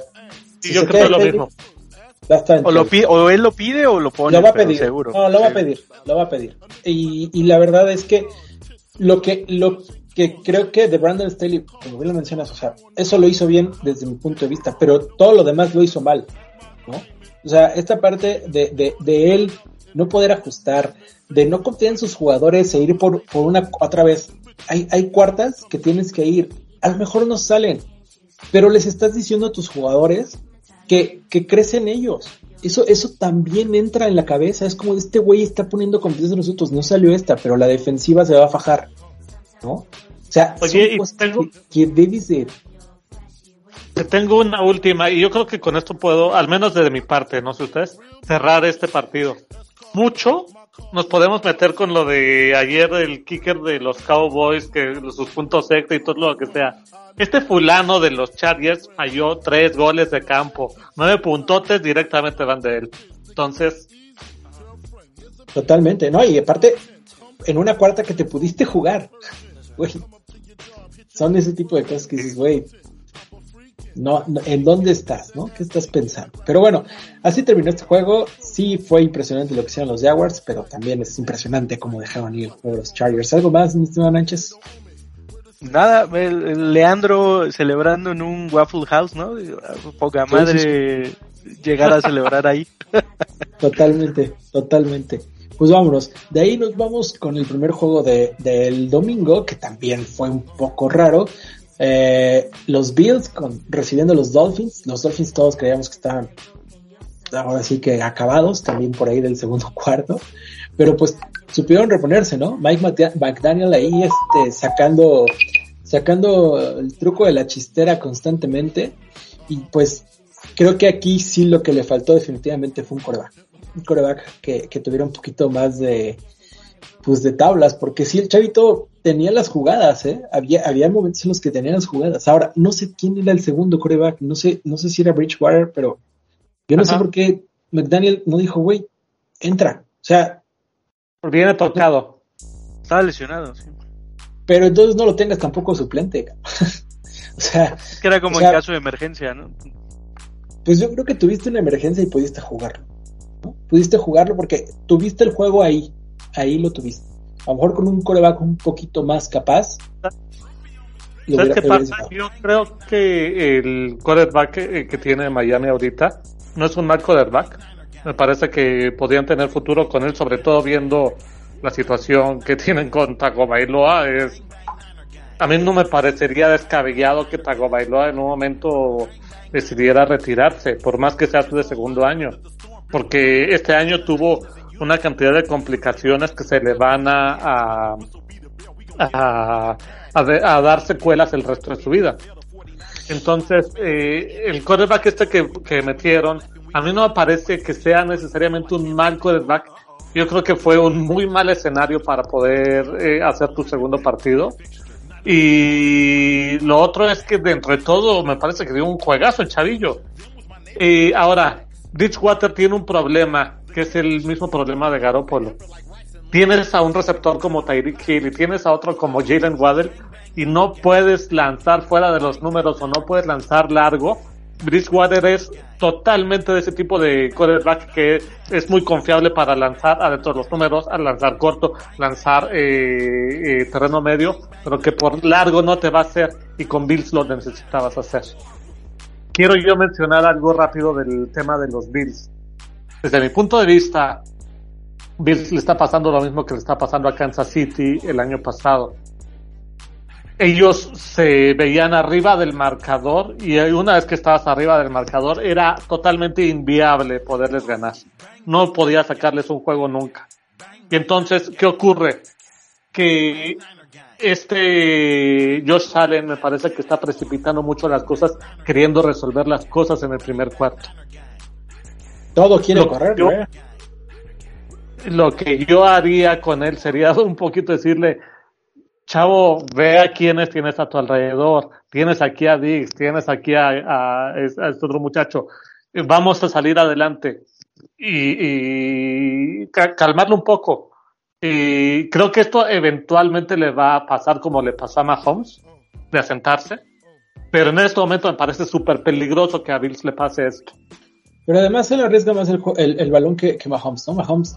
si yo creo lo mismo. Va a estar en o, lo pide, o él lo pide o lo pone. Lo va a pedir. Seguro. No, lo va a pedir, lo va a pedir. Y, y la verdad es que lo que, lo creo que de Brandon Staley, como bien lo mencionas, o sea, eso lo hizo bien desde mi punto de vista, pero todo lo demás lo hizo mal, ¿no? O sea, esta parte de, de, de él no poder ajustar, de no confiar en sus jugadores e ir por, por una otra vez. Hay, hay cuartas que tienes que ir, a lo mejor no salen, pero les estás diciendo a tus jugadores que, que crecen ellos. Eso, eso también entra en la cabeza. Es como este güey está poniendo confianza en nosotros. No salió esta, pero la defensiva se va a fajar. ¿no? O sea, Oye, tengo, que, debes de... Tengo una última, y yo creo que con esto puedo, al menos desde mi parte, no sé ustedes, cerrar este partido. Mucho nos podemos meter con lo de ayer el kicker de los Cowboys, que sus puntos extra y todo lo que sea. Este fulano de los Chargers falló tres goles de campo, nueve puntotes directamente van de él. Entonces. Totalmente, ¿no? Y aparte, en una cuarta que te pudiste jugar *laughs* güey. Son ese tipo de cosas que dices, güey, no, ¿en dónde estás, no? ¿Qué estás pensando? Pero bueno, así terminó este juego. Sí fue impresionante lo que hicieron los Jaguars, pero también es impresionante cómo dejaron ir los Chargers. ¿Algo más, mi estimado Nánchez? Nada, el, Leandro celebrando en un Waffle House, ¿no? Poca madre llegar a celebrar ahí. *laughs* Totalmente, totalmente. Pues vámonos. De ahí nos vamos con el primer juego de, del domingo, que también fue un poco raro. Eh, los Bills con, recibiendo los Dolphins. Los Dolphins todos creíamos que estaban ahora sí que acabados, también por ahí del segundo *laughs* cuarto. Pero pues supieron reponerse, ¿no? Mike McDaniel ahí este, sacando, sacando el truco de la chistera constantemente. Y pues creo que aquí sí lo que le faltó definitivamente fue un coreback. Un coreback que, que tuviera un poquito más de, pues de tablas, porque sí, el chavito tenía las jugadas, ¿eh? Había, había momentos en los que tenía las jugadas. Ahora, no sé quién era el segundo coreback, no sé, no sé si era Bridgewater, pero yo no sé por qué McDaniel no dijo, güey, entra. O sea. Viene tocado. Estaba lesionado, sí. Pero entonces no lo tengas tampoco suplente. *laughs* o sea. Es que era como el caso de emergencia, ¿no? Pues yo creo que tuviste una emergencia y pudiste jugarlo. ¿No? Pudiste jugarlo porque tuviste el juego ahí ahí lo tuviste. A lo mejor con un coreback un poquito más capaz. ¿Sabes qué pasa? Yo creo que el coreback que, que, tiene Miami ahorita no es un mal coreback. Me parece que podrían tener futuro con él, sobre todo viendo la situación que tienen con Tagovailoa. Es, a mí no me parecería descabellado que Tagovailoa en un momento decidiera retirarse, por más que sea de segundo año. Porque este año tuvo una cantidad de complicaciones que se le van a, a, a, dar secuelas el resto de su vida. Entonces, eh, el quarterback este que, que metieron, a mí no me parece que sea necesariamente un mal quarterback. Yo creo que fue un muy mal escenario para poder eh, hacer tu segundo partido. Y lo otro es que dentro de todo me parece que dio un juegazo el chavillo. Y ahora, Bridgewater tiene un problema que es el mismo problema de Garoppolo. Tienes a un receptor como Tyreek Hill y tienes a otro como Jalen Waddell y no puedes lanzar fuera de los números o no puedes lanzar largo. Bridgewater es totalmente de ese tipo de quarterback que es muy confiable para lanzar adentro de los números, a lanzar corto, lanzar eh, eh, terreno medio, pero que por largo no te va a hacer y con Bills lo necesitabas hacer. Quiero yo mencionar algo rápido del tema de los Bills desde mi punto de vista, Bills le está pasando lo mismo que le está pasando a Kansas City el año pasado. Ellos se veían arriba del marcador y una vez que estabas arriba del marcador era totalmente inviable poderles ganar. No podía sacarles un juego nunca. Y entonces, ¿qué ocurre? Que este Josh Allen me parece que está precipitando mucho las cosas, queriendo resolver las cosas en el primer cuarto. Todo quiere correr, Lo que yo haría con él sería *laughs* un poquito decirle, chavo, ve a quiénes tienes a tu alrededor. Tienes aquí a Dix, tienes aquí a, este otro muchacho. Vamos a salir adelante. Y, y calmarlo un poco. Y creo que esto eventualmente le va a pasar como le pasó a Mahomes, de asentarse. Pero en este momento me parece súper peligroso que a Bills le pase esto. Pero además él arriesga más el, el, balón que, Mahomes, ¿no? Mahomes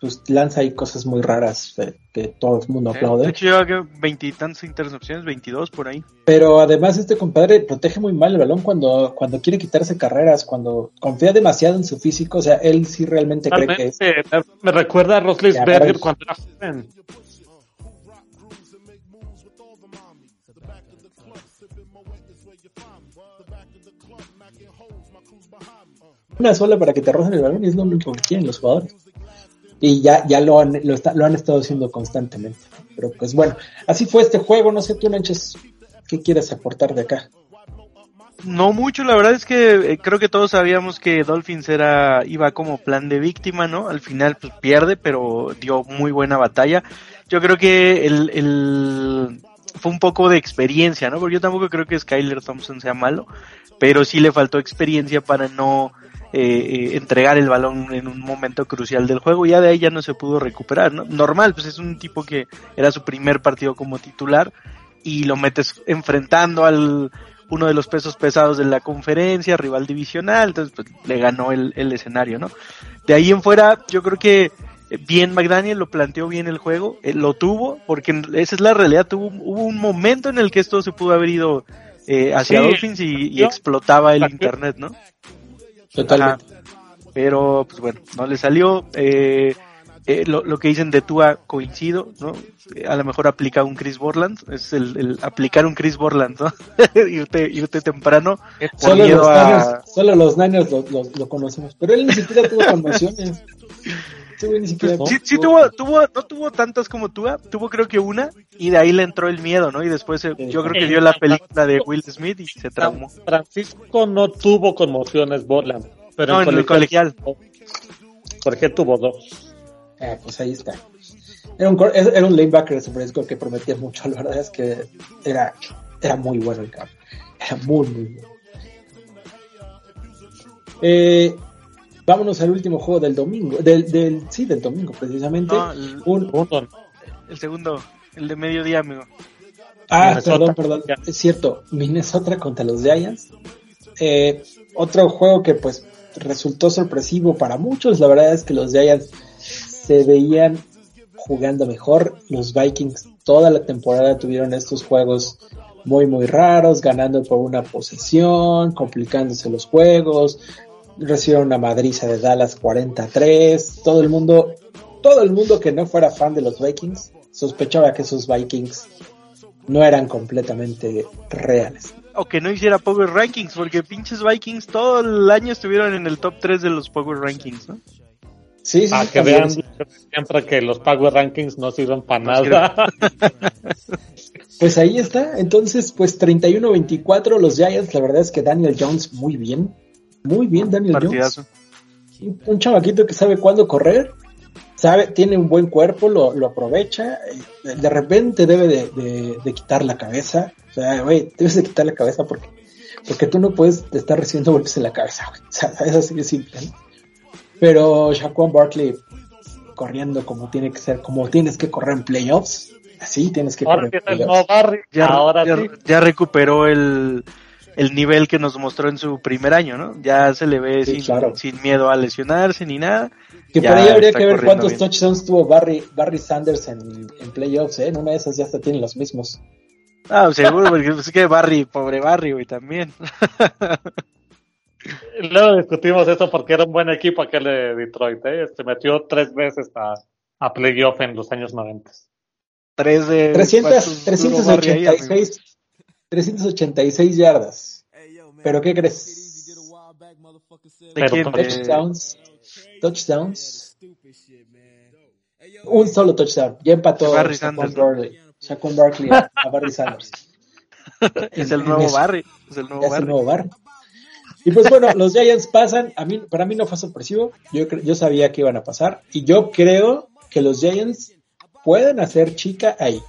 pues, lanza ahí cosas muy raras eh, que todo el mundo aplaude. De hecho lleva veintitantas intercepciones, 22 por ahí. Pero además este compadre protege muy mal el balón cuando, cuando quiere quitarse carreras, cuando confía demasiado en su físico, o sea, él sí realmente, cree que es... Me recuerda a Berger cuando era joven. una sola para que te rocen el balón y es lo único que quieren los jugadores. Y ya, ya lo han, lo, lo han estado haciendo constantemente. Pero pues bueno, así fue este juego. No sé tú, Nanches, ¿qué quieres aportar de acá? No mucho, la verdad es que eh, creo que todos sabíamos que Dolphins era iba como plan de víctima, ¿no? Al final pues pierde, pero dio muy buena batalla. Yo creo que el, el fue un poco de experiencia, ¿no? Porque yo tampoco creo que Skyler Thompson sea malo, pero sí le faltó experiencia para no eh, eh, entregar el balón en un momento crucial del juego. Ya de ahí ya no se pudo recuperar, ¿no? Normal, pues es un tipo que era su primer partido como titular y lo metes enfrentando al uno de los pesos pesados de la conferencia, rival divisional, entonces pues le ganó el, el escenario, ¿no? De ahí en fuera, yo creo que bien McDaniel lo planteó bien el juego, eh, lo tuvo, porque esa es la realidad, tuvo, hubo un momento en el que esto se pudo haber ido eh, hacia Dolphins y, explotaba el internet, ¿no? Totalmente. Pero, pues bueno, no le salió. Eh, eh, lo, lo, que dicen de Tua coincido, ¿no? A lo mejor aplica un Chris Borland, es el, el aplicar un Chris Borland, ¿no? *laughs* irte, irte temprano. Solo los, Niners, solo los Niners lo, lo, conocemos, pero él ni siquiera tuvo conmociones. *laughs* Este güey ni siquiera. Sí, sí tuvo, tuvo, no tuvo tantas como tú, tuvo creo que una, y de ahí le entró el miedo, ¿no? Y después eh, yo creo que vio la película de Will Smith y se traumó. Francisco no tuvo conmociones Borland, pero No, en el colegial. Porque tuvo dos. Ah, pues ahí está. Era un, era un lanebacker de San Francisco que prometía mucho. La verdad es que era, era muy bueno el campo. Era muy, muy bueno. Eh, vámonos al último juego del domingo. Del, del, sí, del domingo, precisamente. No, el, Un- Uno. el segundo, el de mediodía, amigo. Ah, Minnesota. perdón, perdón. Es cierto, Minnesota contra los Giants. Eh, otro juego que pues resultó sorpresivo para muchos. La verdad es que los Giants se veían jugando mejor. Los Vikings toda la temporada tuvieron estos juegos muy muy raros, ganando por una posesión, complicándose los juegos. Recibieron una madriza de Dallas 43. Todo el mundo, todo el mundo que no fuera fan de los Vikings sospechaba que esos Vikings no eran completamente reales. O que no hiciera Power Rankings, porque pinches Vikings todo el año estuvieron en el top 3 de los Power Rankings, ¿no? Sí, sí, Para sí, que también vean siempre que los Power Rankings no sirven para Pues nada. Pues ahí está. Entonces, pues 31-24 los Giants. La verdad es que Daniel Jones muy bien. Muy bien Daniel Partidazo. Jones. Un, un chavaquito que sabe cuándo correr. Sabe, tiene un buen cuerpo, lo, lo aprovecha. eh, De repente debe de, de- de quitar la cabeza. O sea, güey, debes de quitar la cabeza porque, porque tú no puedes estar recibiendo golpes en la cabeza, güey. O sea, es así de simple. ¿no? Pero Shaquan Barkley corriendo como tiene que ser, como tienes que correr en playoffs. Así tienes que Ahora correr en playoffs. nuevo Barry. Ya, Ahora ya, sí. ya recuperó el, el nivel que nos mostró en su primer año, ¿no? Ya se le ve Sí, sin, claro. sin miedo a lesionarse ni nada. Que por ahí habría que ver cuántos bien. touchdowns tuvo Barry, Barry Sanders en, en playoffs, ¿eh? En una de esas ya hasta tienen los mismos. Ah, seguro, porque es que Barry, pobre Barry, güey, también. *laughs* Luego discutimos eso porque era un buen equipo aquel de Detroit. ¿eh? Se metió tres veces a, a playoff en los años 90. Tres de... 300, ¿cuántos duró Barry ahí, amigo? 386, 386 yardas. ¿Pero qué crees? De- Touchdowns. Touchdowns. Un solo touchdown. Ya empató Barry. Barkley, Shaquan Barkley a, Barry *laughs* Sanders. *laughs* es el nuevo. Barry. Es el nuevo Ya es el Barry. nuevo Barry. Y pues bueno, los Giants pasan. A mí, para mí no fue sorpresivo. Yo, yo sabía que iban a pasar. Y yo creo que los Giants pueden hacer chica ahí.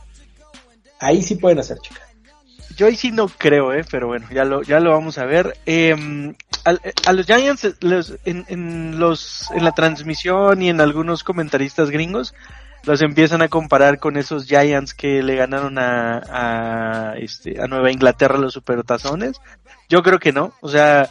Ahí sí pueden hacer chica. Yo ahí sí no creo, eh, pero bueno, ya lo, ya lo vamos a ver. Al- a, los Giants, los- en, en los, en la transmisión y en algunos comentaristas gringos, los empiezan a comparar con esos Giants que le ganaron a, a, este, a Nueva Inglaterra los supertazones. Yo creo que no, o sea,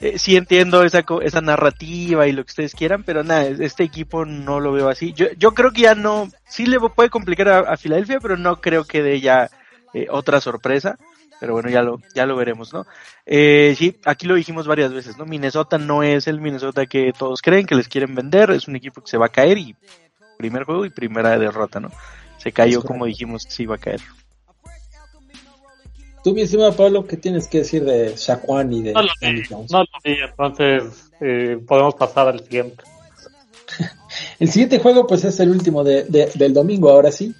eh, sí entiendo esa, esa narrativa y lo que ustedes quieran, pero nada, este equipo no lo veo así. Yo, yo creo que ya no, sí le puede complicar a, a Filadelfia, pero no creo que de ya eh, otra sorpresa. Pero bueno, ya lo, ya lo veremos, ¿no? Eh, sí, aquí lo dijimos varias veces, ¿no? Minnesota no es el Minnesota que todos creen que les quieren vender, es un equipo que se va a caer y primer juego y primera derrota, ¿no? Se cayó como dijimos que se iba a caer. Tú, mi estimado Pablo, ¿qué tienes que decir de Shaquan y de No lo vi, no lo vi, entonces eh, podemos pasar al siguiente. *laughs* El siguiente juego, pues, es el último de, de- del domingo, ahora sí.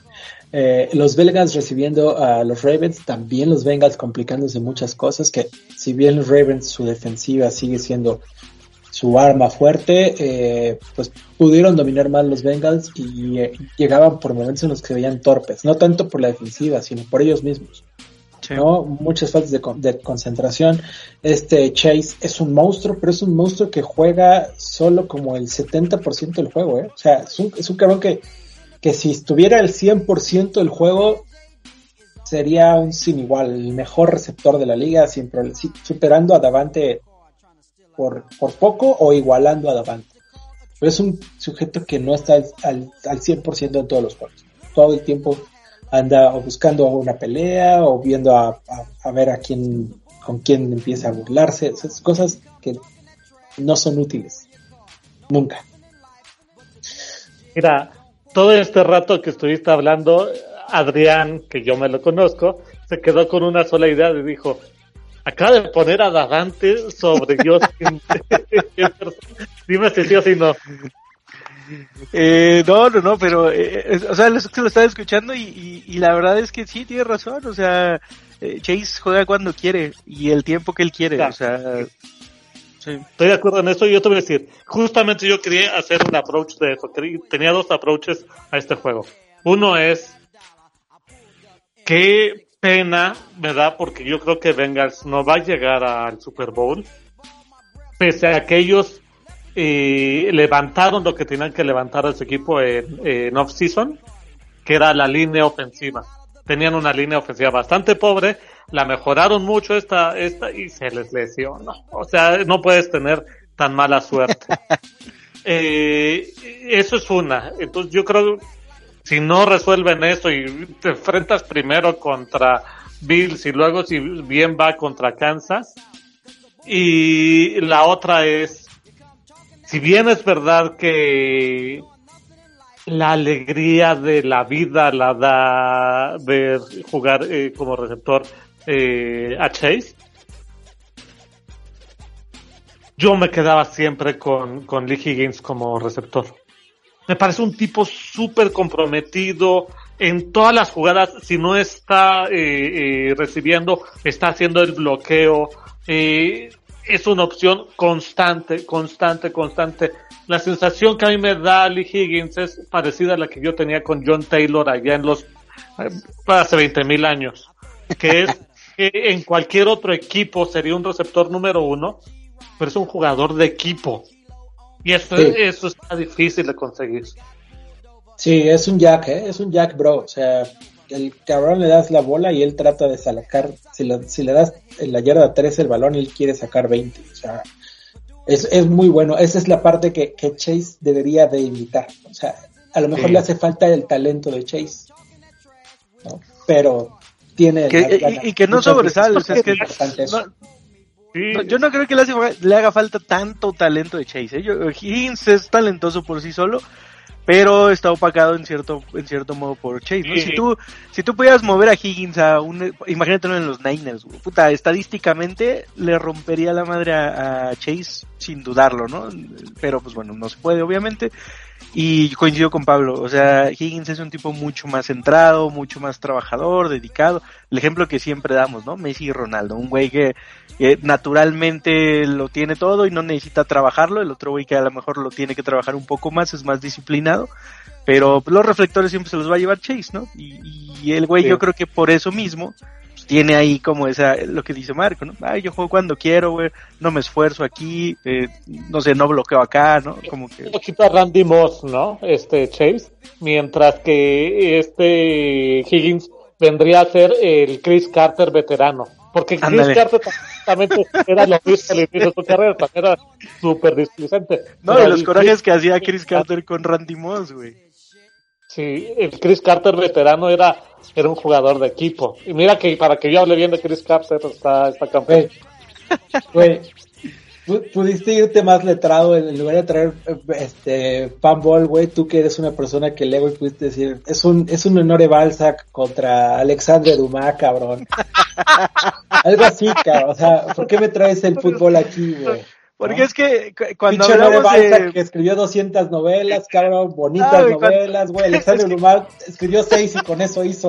Eh, los Bengals recibiendo a los Ravens, también los Bengals complicándose muchas cosas, que si bien los Ravens su defensiva sigue siendo su arma fuerte, eh, pues pudieron dominar más los Bengals y eh, llegaban por momentos en los que se veían torpes, no tanto por la defensiva, sino por ellos mismos. Sí. ¿no? Muchas faltas de, con- de concentración. Este Chase es un monstruo, pero es un monstruo que juega solo como el 70% del juego, ¿eh? O sea, es un, es un cabrón que, que si estuviera el 100% del juego, sería un sin igual, el mejor receptor de la liga, sí, superando a Davante por, por poco o igualando a Davante. Pero es un sujeto que no está al, al, al 100% en todos los juegos. Todo el tiempo anda o buscando una pelea o viendo a, a, a ver a quién con quién empieza a burlarse, esas cosas que no son útiles. Nunca. Mira, todo este rato que estuviste hablando, Adrián, que yo me lo conozco, se quedó con una sola idea y dijo, acaba de poner a Davante sobre *laughs* Justin. Dime si sí o si no. Eh, no, no, no, pero, eh, eh, o sea, lo, lo estaba escuchando y, y, la verdad es que sí, tiene razón, o sea, eh, Chase juega cuando quiere y el tiempo que él quiere, o sea, Estoy de acuerdo en esto y yo te voy a decir, justamente yo quería hacer un approach de eso, tenía dos approaches a este juego. Uno es, qué pena me da porque yo creo que Bengals no va a llegar al Super Bowl, pese a que ellos y levantaron lo que tenían que levantar a su equipo en, off-season, que era la línea ofensiva. Tenían una línea ofensiva bastante pobre, la mejoraron mucho esta, esta y se les lesionó. O sea, no puedes tener tan mala suerte. *laughs* eh, eso es una. Entonces yo creo, si no resuelven eso y te enfrentas primero contra Bills y luego si bien va contra Kansas, y la otra es si bien es verdad que la alegría de la vida la da ver jugar eh, como receptor eh, a Chase, yo me quedaba siempre con, con Lee Higgins como receptor. Me parece un tipo súper comprometido en todas las jugadas. Si no está eh, recibiendo, está haciendo el bloqueo. Eh, es una opción constante, constante, constante. La sensación que a mí me da Lee Higgins es parecida a la que yo tenía con John Taylor allá en los, eh, hace 20 mil años, que es *laughs* que en cualquier otro equipo sería un receptor número uno, pero es un jugador de equipo. Y eso, eso está difícil de conseguir. Sí, es un jack, ¿eh? es un jack, bro. O sea, el cabrón le das la bola y él trata de sacar, si, si le das en la yarda 3 el balón, él quiere sacar 20. O sea, es, es muy bueno. Esa es la parte que, que Chase debería de imitar. O sea, a lo mejor le hace falta el talento de Chase. ¿no? Pero tiene... y, que no sobresale. O sea, es que yo no creo que le, le, haga falta tanto talento de Chase. ¿eh? Higgins es talentoso por sí solo, pero está opacado en cierto en cierto modo por Chase. Si tú si tú pudieras mover a Higgins a un imagínatelo en los Niners, puta, estadísticamente le rompería la madre a, Chase sin dudarlo, ¿no? Pero pues bueno, no se puede obviamente. Y coincido con Pablo, o sea, Higgins es un tipo mucho más centrado, mucho más trabajador, dedicado. El ejemplo que siempre damos, ¿no? Messi y Ronaldo, un güey que, naturalmente lo tiene todo y no necesita trabajarlo, el otro güey que a lo mejor lo tiene que trabajar un poco más, es más disciplinado, pero los reflectores siempre se los va a llevar Chase, ¿no? Y, el güey yo creo que por eso mismo tiene ahí como esa, lo que dice Marco, ¿no? Ay, yo juego cuando quiero, güey, no me esfuerzo aquí, eh, no sé, no bloqueo acá, ¿no? Como que... Un poquito a Randy Moss, ¿no? Este Chase, mientras que este Higgins vendría a ser el Chris Carter veterano. Porque Chris Carter también *laughs* era lo mismo al inicio de su carrera, también era súper displicente. No, de los corajes que hacía Chris Carter con Randy Moss, güey. Sí, el Chris Carter veterano era era un jugador de equipo. Y mira que para que yo hable bien de Chris Capser está, está campeón. Güey, pudiste irte más letrado en lugar de traer este Panball, güey, tú que eres una persona que lee, güey, pudiste decir, es un, es un honor Balzac contra Alexandre Dumas, cabrón. *laughs* Algo así, cabrón. O sea, ¿por qué me traes el fútbol aquí, güey? Porque es que cuando hablamos de... que escribió 200 novelas, cabrón, bonitas novelas, güey. *laughs* Alexander Dumas escribió seis y con eso hizo,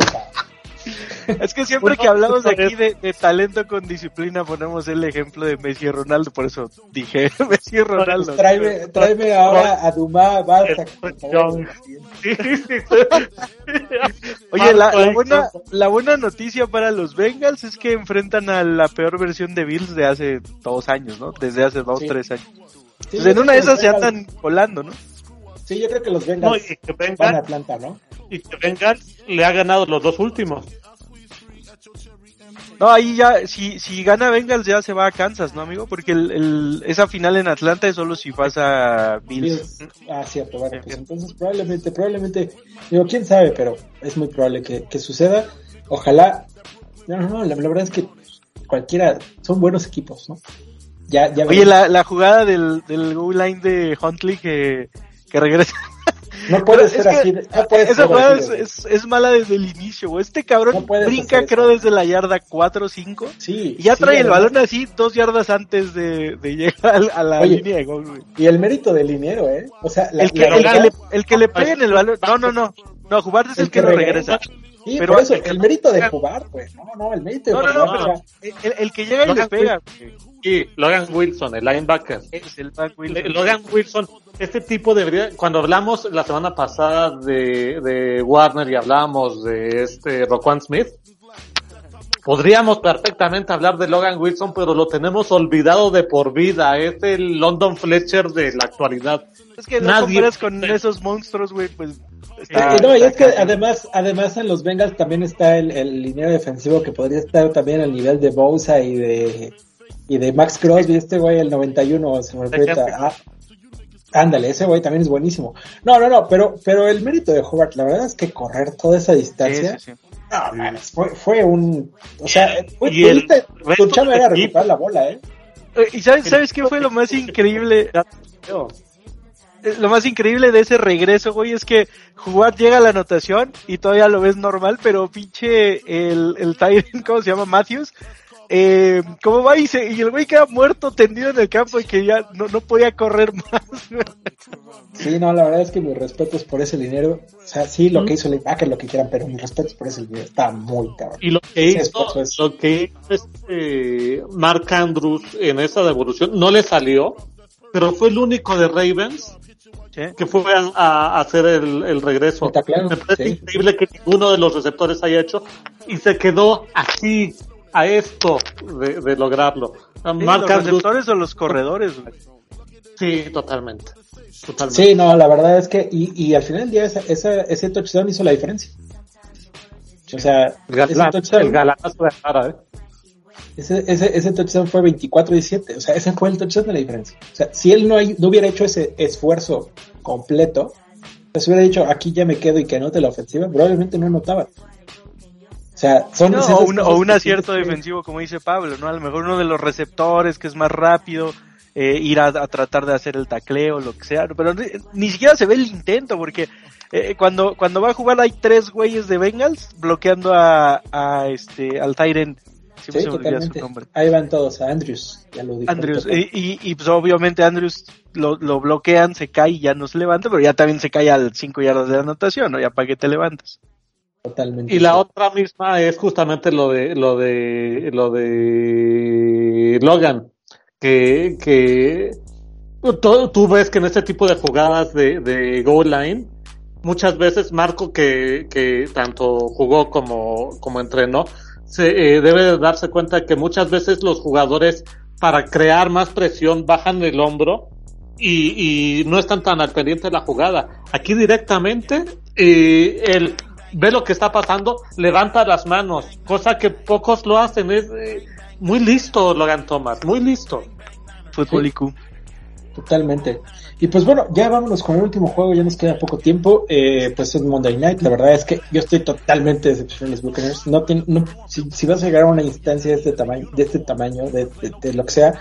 *laughs* Es que siempre que hablamos aquí de, talento con disciplina ponemos el ejemplo de Messi y Ronaldo, por eso dije *laughs* Messi y Ronaldo. Tráeme, tráeme ahora a Dumas, basta. *laughs* Oye, la, la, buena, la buena noticia para los Bengals es que enfrentan a la peor versión de Bills de hace dos años, ¿no? Desde hace dos, tres años. Pues en una de esas se andan colando, ¿no? Sí, yo creo que los Bengals van a Atlanta, ¿no? Y que Bengals le ha ganado los dos últimos. No, ahí ya, si, si gana Bengals ya se va a Kansas, ¿no, amigo? Porque el, el, esa final en Atlanta es solo si pasa Bills. Ah, cierto, bueno, pues entonces probablemente, probablemente, digo, quién sabe, pero es muy probable que, que suceda. Ojalá, no, no, la, verdad es que cualquiera, son buenos equipos, ¿no? Ya, ya Oye, la, la jugada del, del goal line de Huntley que, que regresa No puede ser así. No puede esa ser jugada así, es, es, es mala desde el inicio, güey. Este cabrón No brinca, creo, desde la yarda 4 o 5. Sí. Y ya sí, trae el balón así dos yardas antes de, de llegar al- a la Oye, línea de gol, güey. Y el mérito del liniero, ¿eh? O sea, la, El que, la- el, que le, el que le pegue en el balón. No, no, no. No, jugar es el, que, lo regresa. Sí, pero por eso, el que- el mérito de jugar, pues. No, no, el mérito de No, no, jugar. no, no. El, el- el que llega y le Logan pega. Y Logan Wilson, el linebacker. Es el. Le- Logan Wilson, este tipo debería, cuando hablamos la semana pasada de, de Warner y hablamos de este Roquan Smith, podríamos perfectamente hablar de Logan Wilson, pero lo tenemos olvidado de por vida. Es el London Fletcher de la actualidad. Es que no Nadie- comparas con esos monstruos, güey, pues. está- Eh, no, y es que además, además en los Bengals también está el, el liniero defensivo que podría estar también al nivel de Bosa y de y de Max Crosby, este güey el 91 se me. Ah, ándale, ese güey también es buenísimo. No, no, no, pero pero el mérito de Hobart, la verdad es que correr toda esa distancia, sí, sí. no, mames, fue fue un, o sea, fue, Y el tuviste- tu era recuperar la bola, ¿eh? Eh, ¿Y sabes, sabes qué fue lo más increíble? Eh, Lo más increíble de ese regreso, güey, es que jugar llega a la anotación y todavía lo ves normal, pero pinche el, el Tyrant, ¿cómo se llama? Matthews. Eh, ¿Cómo va? Y, se- y el güey queda muerto tendido en el campo y que ya no, no podía correr más. Sí, no, la verdad es que mis respetos por ese dinero. O sea, sí, lo que hizo el linebacker, lo que quieran, pero mis respetos por ese dinero. Está muy cabrón. Y lo que hizo, es- lo que hizo este Mark Andrews en esa devolución no le salió, pero fue el único de Ravens que fue a, a hacer el, el regreso. Claro, Me parece sí. increíble que ninguno de los receptores haya hecho y se quedó así a esto de, de lograrlo. Mark ¿Los receptores o los corredores, sí, totalmente. totalmente. Sí, no, la verdad es que, y, y al final del día esa, esa- ese touchdown hizo la diferencia. O sea, ese galán, touchdown, el galanazo de cara, ¿eh? ese, ese, ese touchdown fue 24-17. O sea, ese fue el touchdown de la diferencia. O sea, si él no, hay- no hubiera hecho ese esfuerzo completo, pues hubiera dicho, aquí ya me quedo y que anote la ofensiva, probablemente no anotaba. O sea, son No, esas o, un, o acierto defensivo, como dice Pablo, ¿no? A lo mejor uno de los receptores que es más rápido, eh, ir a, a tratar de hacer el tacleo, lo que sea, pero ni, ni siquiera se ve el intento, porque eh, cuando, cuando va a jugar hay tres güeyes de Bengals bloqueando a, a este, al Tyren, siempre Sí, se me olvida su totalmente. nombre. Ahí van todos, a Andrews, ya lo dijo. Andrews, y, y, y, pues obviamente Andrews lo, lo bloquean, se cae y ya no se levanta, pero ya también se cae al 5 yardas de la anotación, ¿no? Ya para que te levantes. Totalmente. Y la otra misma es justamente lo de lo de lo de Logan, que que tú, tú ves que en este tipo de jugadas de, de goal line muchas veces Marco que, que tanto jugó como como entrenó se eh, debe de darse cuenta que muchas veces los jugadores para crear más presión bajan el hombro y, y no están tan al pendiente de la jugada. Aquí directamente eh, el ve lo que está pasando, levanta las manos, cosa que pocos lo hacen. Es eh, muy listo Logan Thomas, muy listo. Fútbol Sí. IQ. Totalmente. Y pues bueno, ya vámonos con el último juego, ya nos queda poco tiempo. Eh, pues es Monday Night. La verdad es que yo estoy totalmente decepcionado de los Buccaneers. No si, si vas a llegar a una instancia de este tamaño, de este tamaño, de, de- de lo que sea,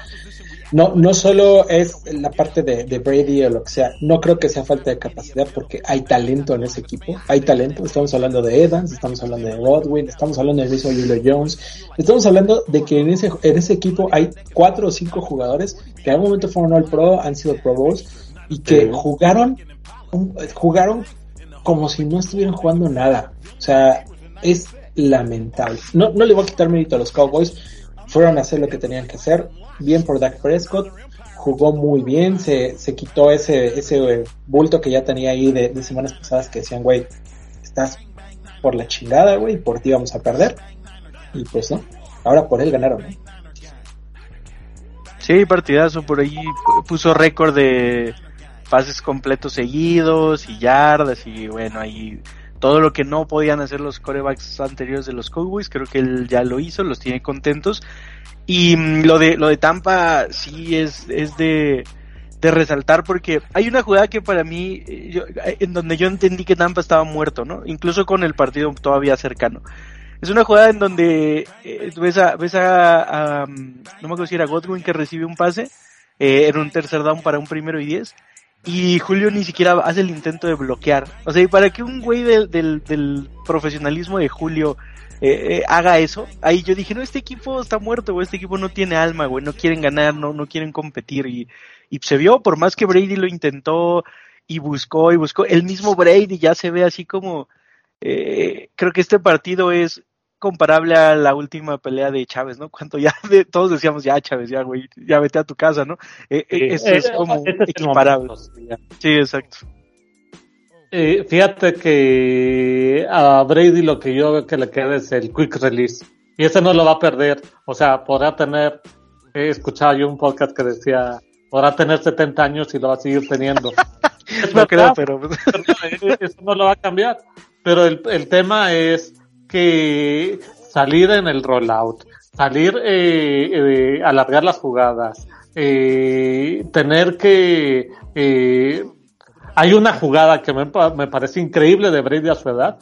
no, no solo es la parte de, de Brady o lo que sea. No creo que sea falta de capacidad porque hay talento en ese equipo. Hay talento. Estamos hablando de Evans, estamos hablando de Godwin, estamos hablando del mismo Julio Jones. Estamos hablando de que en ese, en ese equipo hay cuatro o cinco jugadores que en algún momento fueron All Pro, han sido Pro Bowls y que Sí. jugaron, jugaron como si no estuvieran jugando nada. O sea, es lamentable. No, no le voy a quitar mérito a los Cowboys. Fueron a hacer lo que tenían que hacer. Bien por Dak Prescott. Jugó muy bien. Se, se quitó ese, ese eh, bulto que ya tenía ahí de, semanas pasadas que decían, güey, estás por la chingada, güey, por ti vamos a perder. Y pues no. Ahora por él ganaron, ¿no? Sí, partidazo por ahí pu- puso récord de pases completos seguidos y yardas y bueno, ahí todo lo que no podían hacer los corebacks anteriores de los Cowboys, creo que él ya lo hizo, los tiene contentos. Y mm, lo de lo de Tampa sí es es de de resaltar porque hay una jugada que para mí eh, yo- eh, en donde yo entendí que Tampa estaba muerto, ¿no? Incluso con el partido todavía cercano. Es una jugada en donde eh, ves a, ves a, a, um, no me acuerdo si era Godwin que recibe un pase, eh, en un tercer down para un primero y diez, y Julio ni siquiera hace el intento de bloquear. O sea, y para que un güey del, del, del profesionalismo de Julio eh, eh, haga eso, ahí yo dije, no, este equipo está muerto, güey, este equipo no tiene alma, güey, no quieren ganar, no, no quieren competir y, y se vio, por más que Brady lo intentó y buscó y buscó, el mismo Brady ya se ve así como, eh, creo que este partido es comparable a la última pelea de Chávez, ¿no? *laughs* Cuando ya de, todos decíamos, ya Chávez, ya güey, ya vete a tu casa, ¿no? Eh, eh, eso es como Este es equiparable. momento. Sí, exacto. Eh, fíjate que a Brady lo que yo veo que le queda es el quick release. Y ese no lo va a perder. O sea, podrá tener, he escuchado yo un podcast que decía, podrá tener 70 años y lo va a seguir teniendo. *laughs* Es No creo, verdad, pero pero eso no lo va a cambiar. Pero el, el tema es que salir en el rollout, salir, eh, eh, alargar las jugadas, eh, tener que, eh, hay una jugada que me, me parece increíble de Brady a su edad,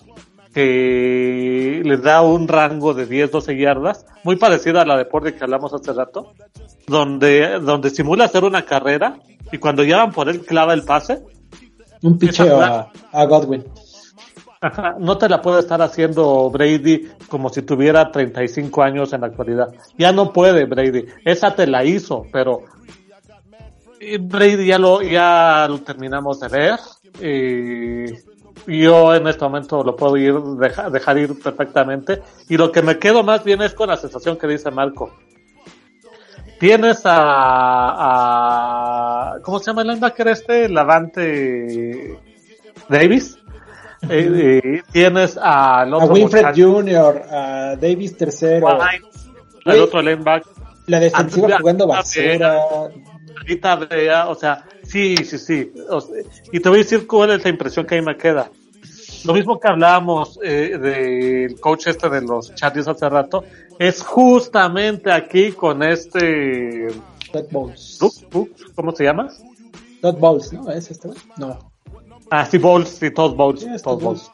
que les da un rango de 10, 12 yardas, muy parecida a la de Porte que hablamos hace rato, donde, donde simula hacer una carrera y cuando llevan por él clava el pase, Un picheo a, a Godwin. Ajá, no te la puede estar haciendo Brady como si tuviera 35 años en la actualidad. Ya no puede Brady. Esa te la hizo, pero Brady ya lo, ya lo terminamos de ver. Yo en este momento lo puedo ir, deja- dejar ir perfectamente. Y lo que me quedo más bien es con la sensación que dice Marco. Tienes a, a ¿cómo se llama el linebacker este? Lavante Davis. Eh, eh, tienes al A otro Winfred Jr., a Davis. White, el otro linebacker, La defensiva jugando basura. Ahorita o sea, sí, sí, sí. o sea, y te voy a decir cuál es la impresión que a mí me queda. Lo mismo que hablábamos eh, del coach este de los Chargers hace rato, es justamente aquí con este... Todd Bowles. ¿Cómo se llama? Todd Bowles, ¿no? ¿Es este? No. Ah, sí, Bowles, sí, Todd Bowles. Sí, Todd Todd Bowles.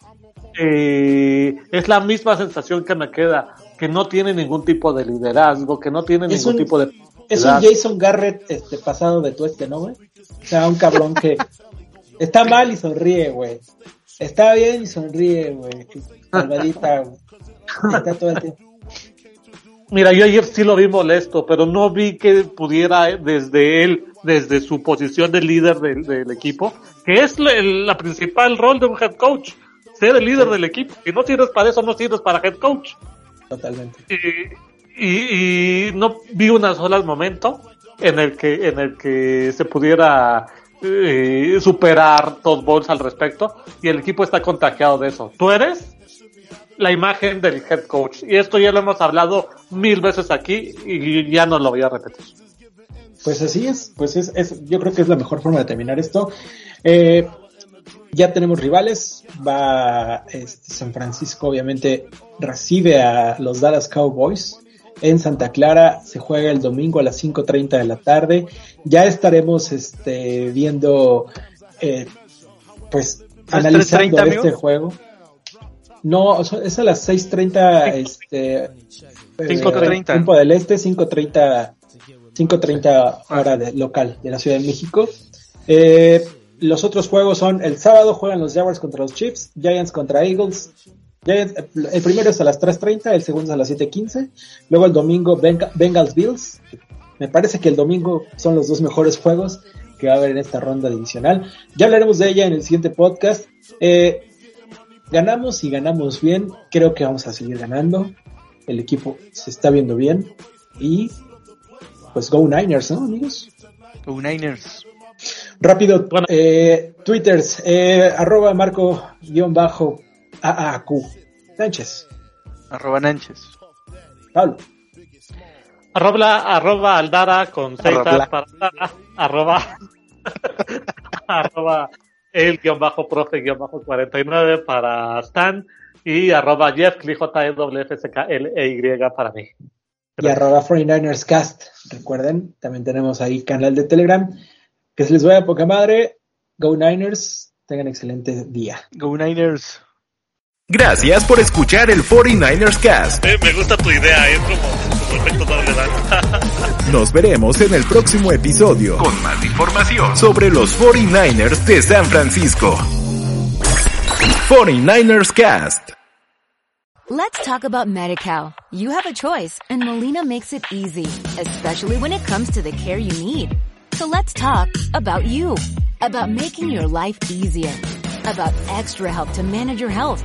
Eh, es la misma sensación que me queda, que no tiene ningún tipo de liderazgo, que no tiene Es ningún un- tipo de... Es un Jason Garrett este, pasado de tueste, ¿no, güey? O sea, un cabrón que está mal y sonríe, güey. Está bien y sonríe, güey. Salvadita, güey. Está todo el tiempo. Mira, yo ayer sí lo vi molesto, pero no vi que pudiera eh, desde él, desde su posición de líder del, del equipo, que es la, principal rol de un head coach, ser el líder del equipo. Si no sirves para eso, no sirves para head coach. Totalmente. Y, y, no vi un solo momento en el que, en el que se pudiera eh, superar Todd Bowles al respecto, y el equipo está contagiado de eso. Tú eres la imagen del head coach, y esto ya lo hemos hablado mil veces aquí, y ya no lo voy a repetir. Pues así es, pues es, es, yo creo que es la mejor forma de terminar esto. Eh, ya tenemos rivales, va este, San Francisco, obviamente recibe a los Dallas Cowboys en Santa Clara, se juega el domingo a las 5.30 de la tarde, ya estaremos este, viendo, eh, pues ¿A las analizando 3:30, este amigo? juego. No, es a las 6.30, este, eh, 5:30. tiempo del este, 5.30 5.30 hora de, local de la Ciudad de México. Eh, los otros juegos son el sábado juegan los Jaguars contra los Chiefs, Giants contra Eagles. El primero es a las 3.30, el segundo es a las 7.15. Luego el domingo Benga- Bengals Bills. Me parece que el domingo son los dos mejores juegos que va a haber en esta ronda divisional. Ya hablaremos de ella en el siguiente podcast. Eh, ganamos y ganamos bien. Creo que vamos a seguir ganando. El equipo se está viendo bien. Y pues Go Niners, ¿no, amigos? Go Niners. Rápido, Bueno. eh, twitters, eh, arroba marco guion bajo AAQ. Sánchez, Arroba Nanches. Pablo, Arroba, arroba Aldara con. As para Aldara, arroba, *laughs* arroba el guion bajo profe guion bajo 49 para Stan y arroba Jeff J E W F C K L E Y para mí. y arroba 49ers Cast. Recuerden, también tenemos ahí canal de Telegram. Que se les vaya poca madre. Go Niners, tengan excelente día. Go Niners. Gracias por escuchar el 49ers Cast. me gusta tu idea, es como, efecto doble dan. *laughs* Nos veremos en el próximo episodio con más información sobre los 49ers de San Francisco. 49ers Cast. Let's talk about MediCal. You have a choice and Molina makes it easy, especially when it comes to the care you need. So let's talk about you, about making your life easier, about extra help to manage your health.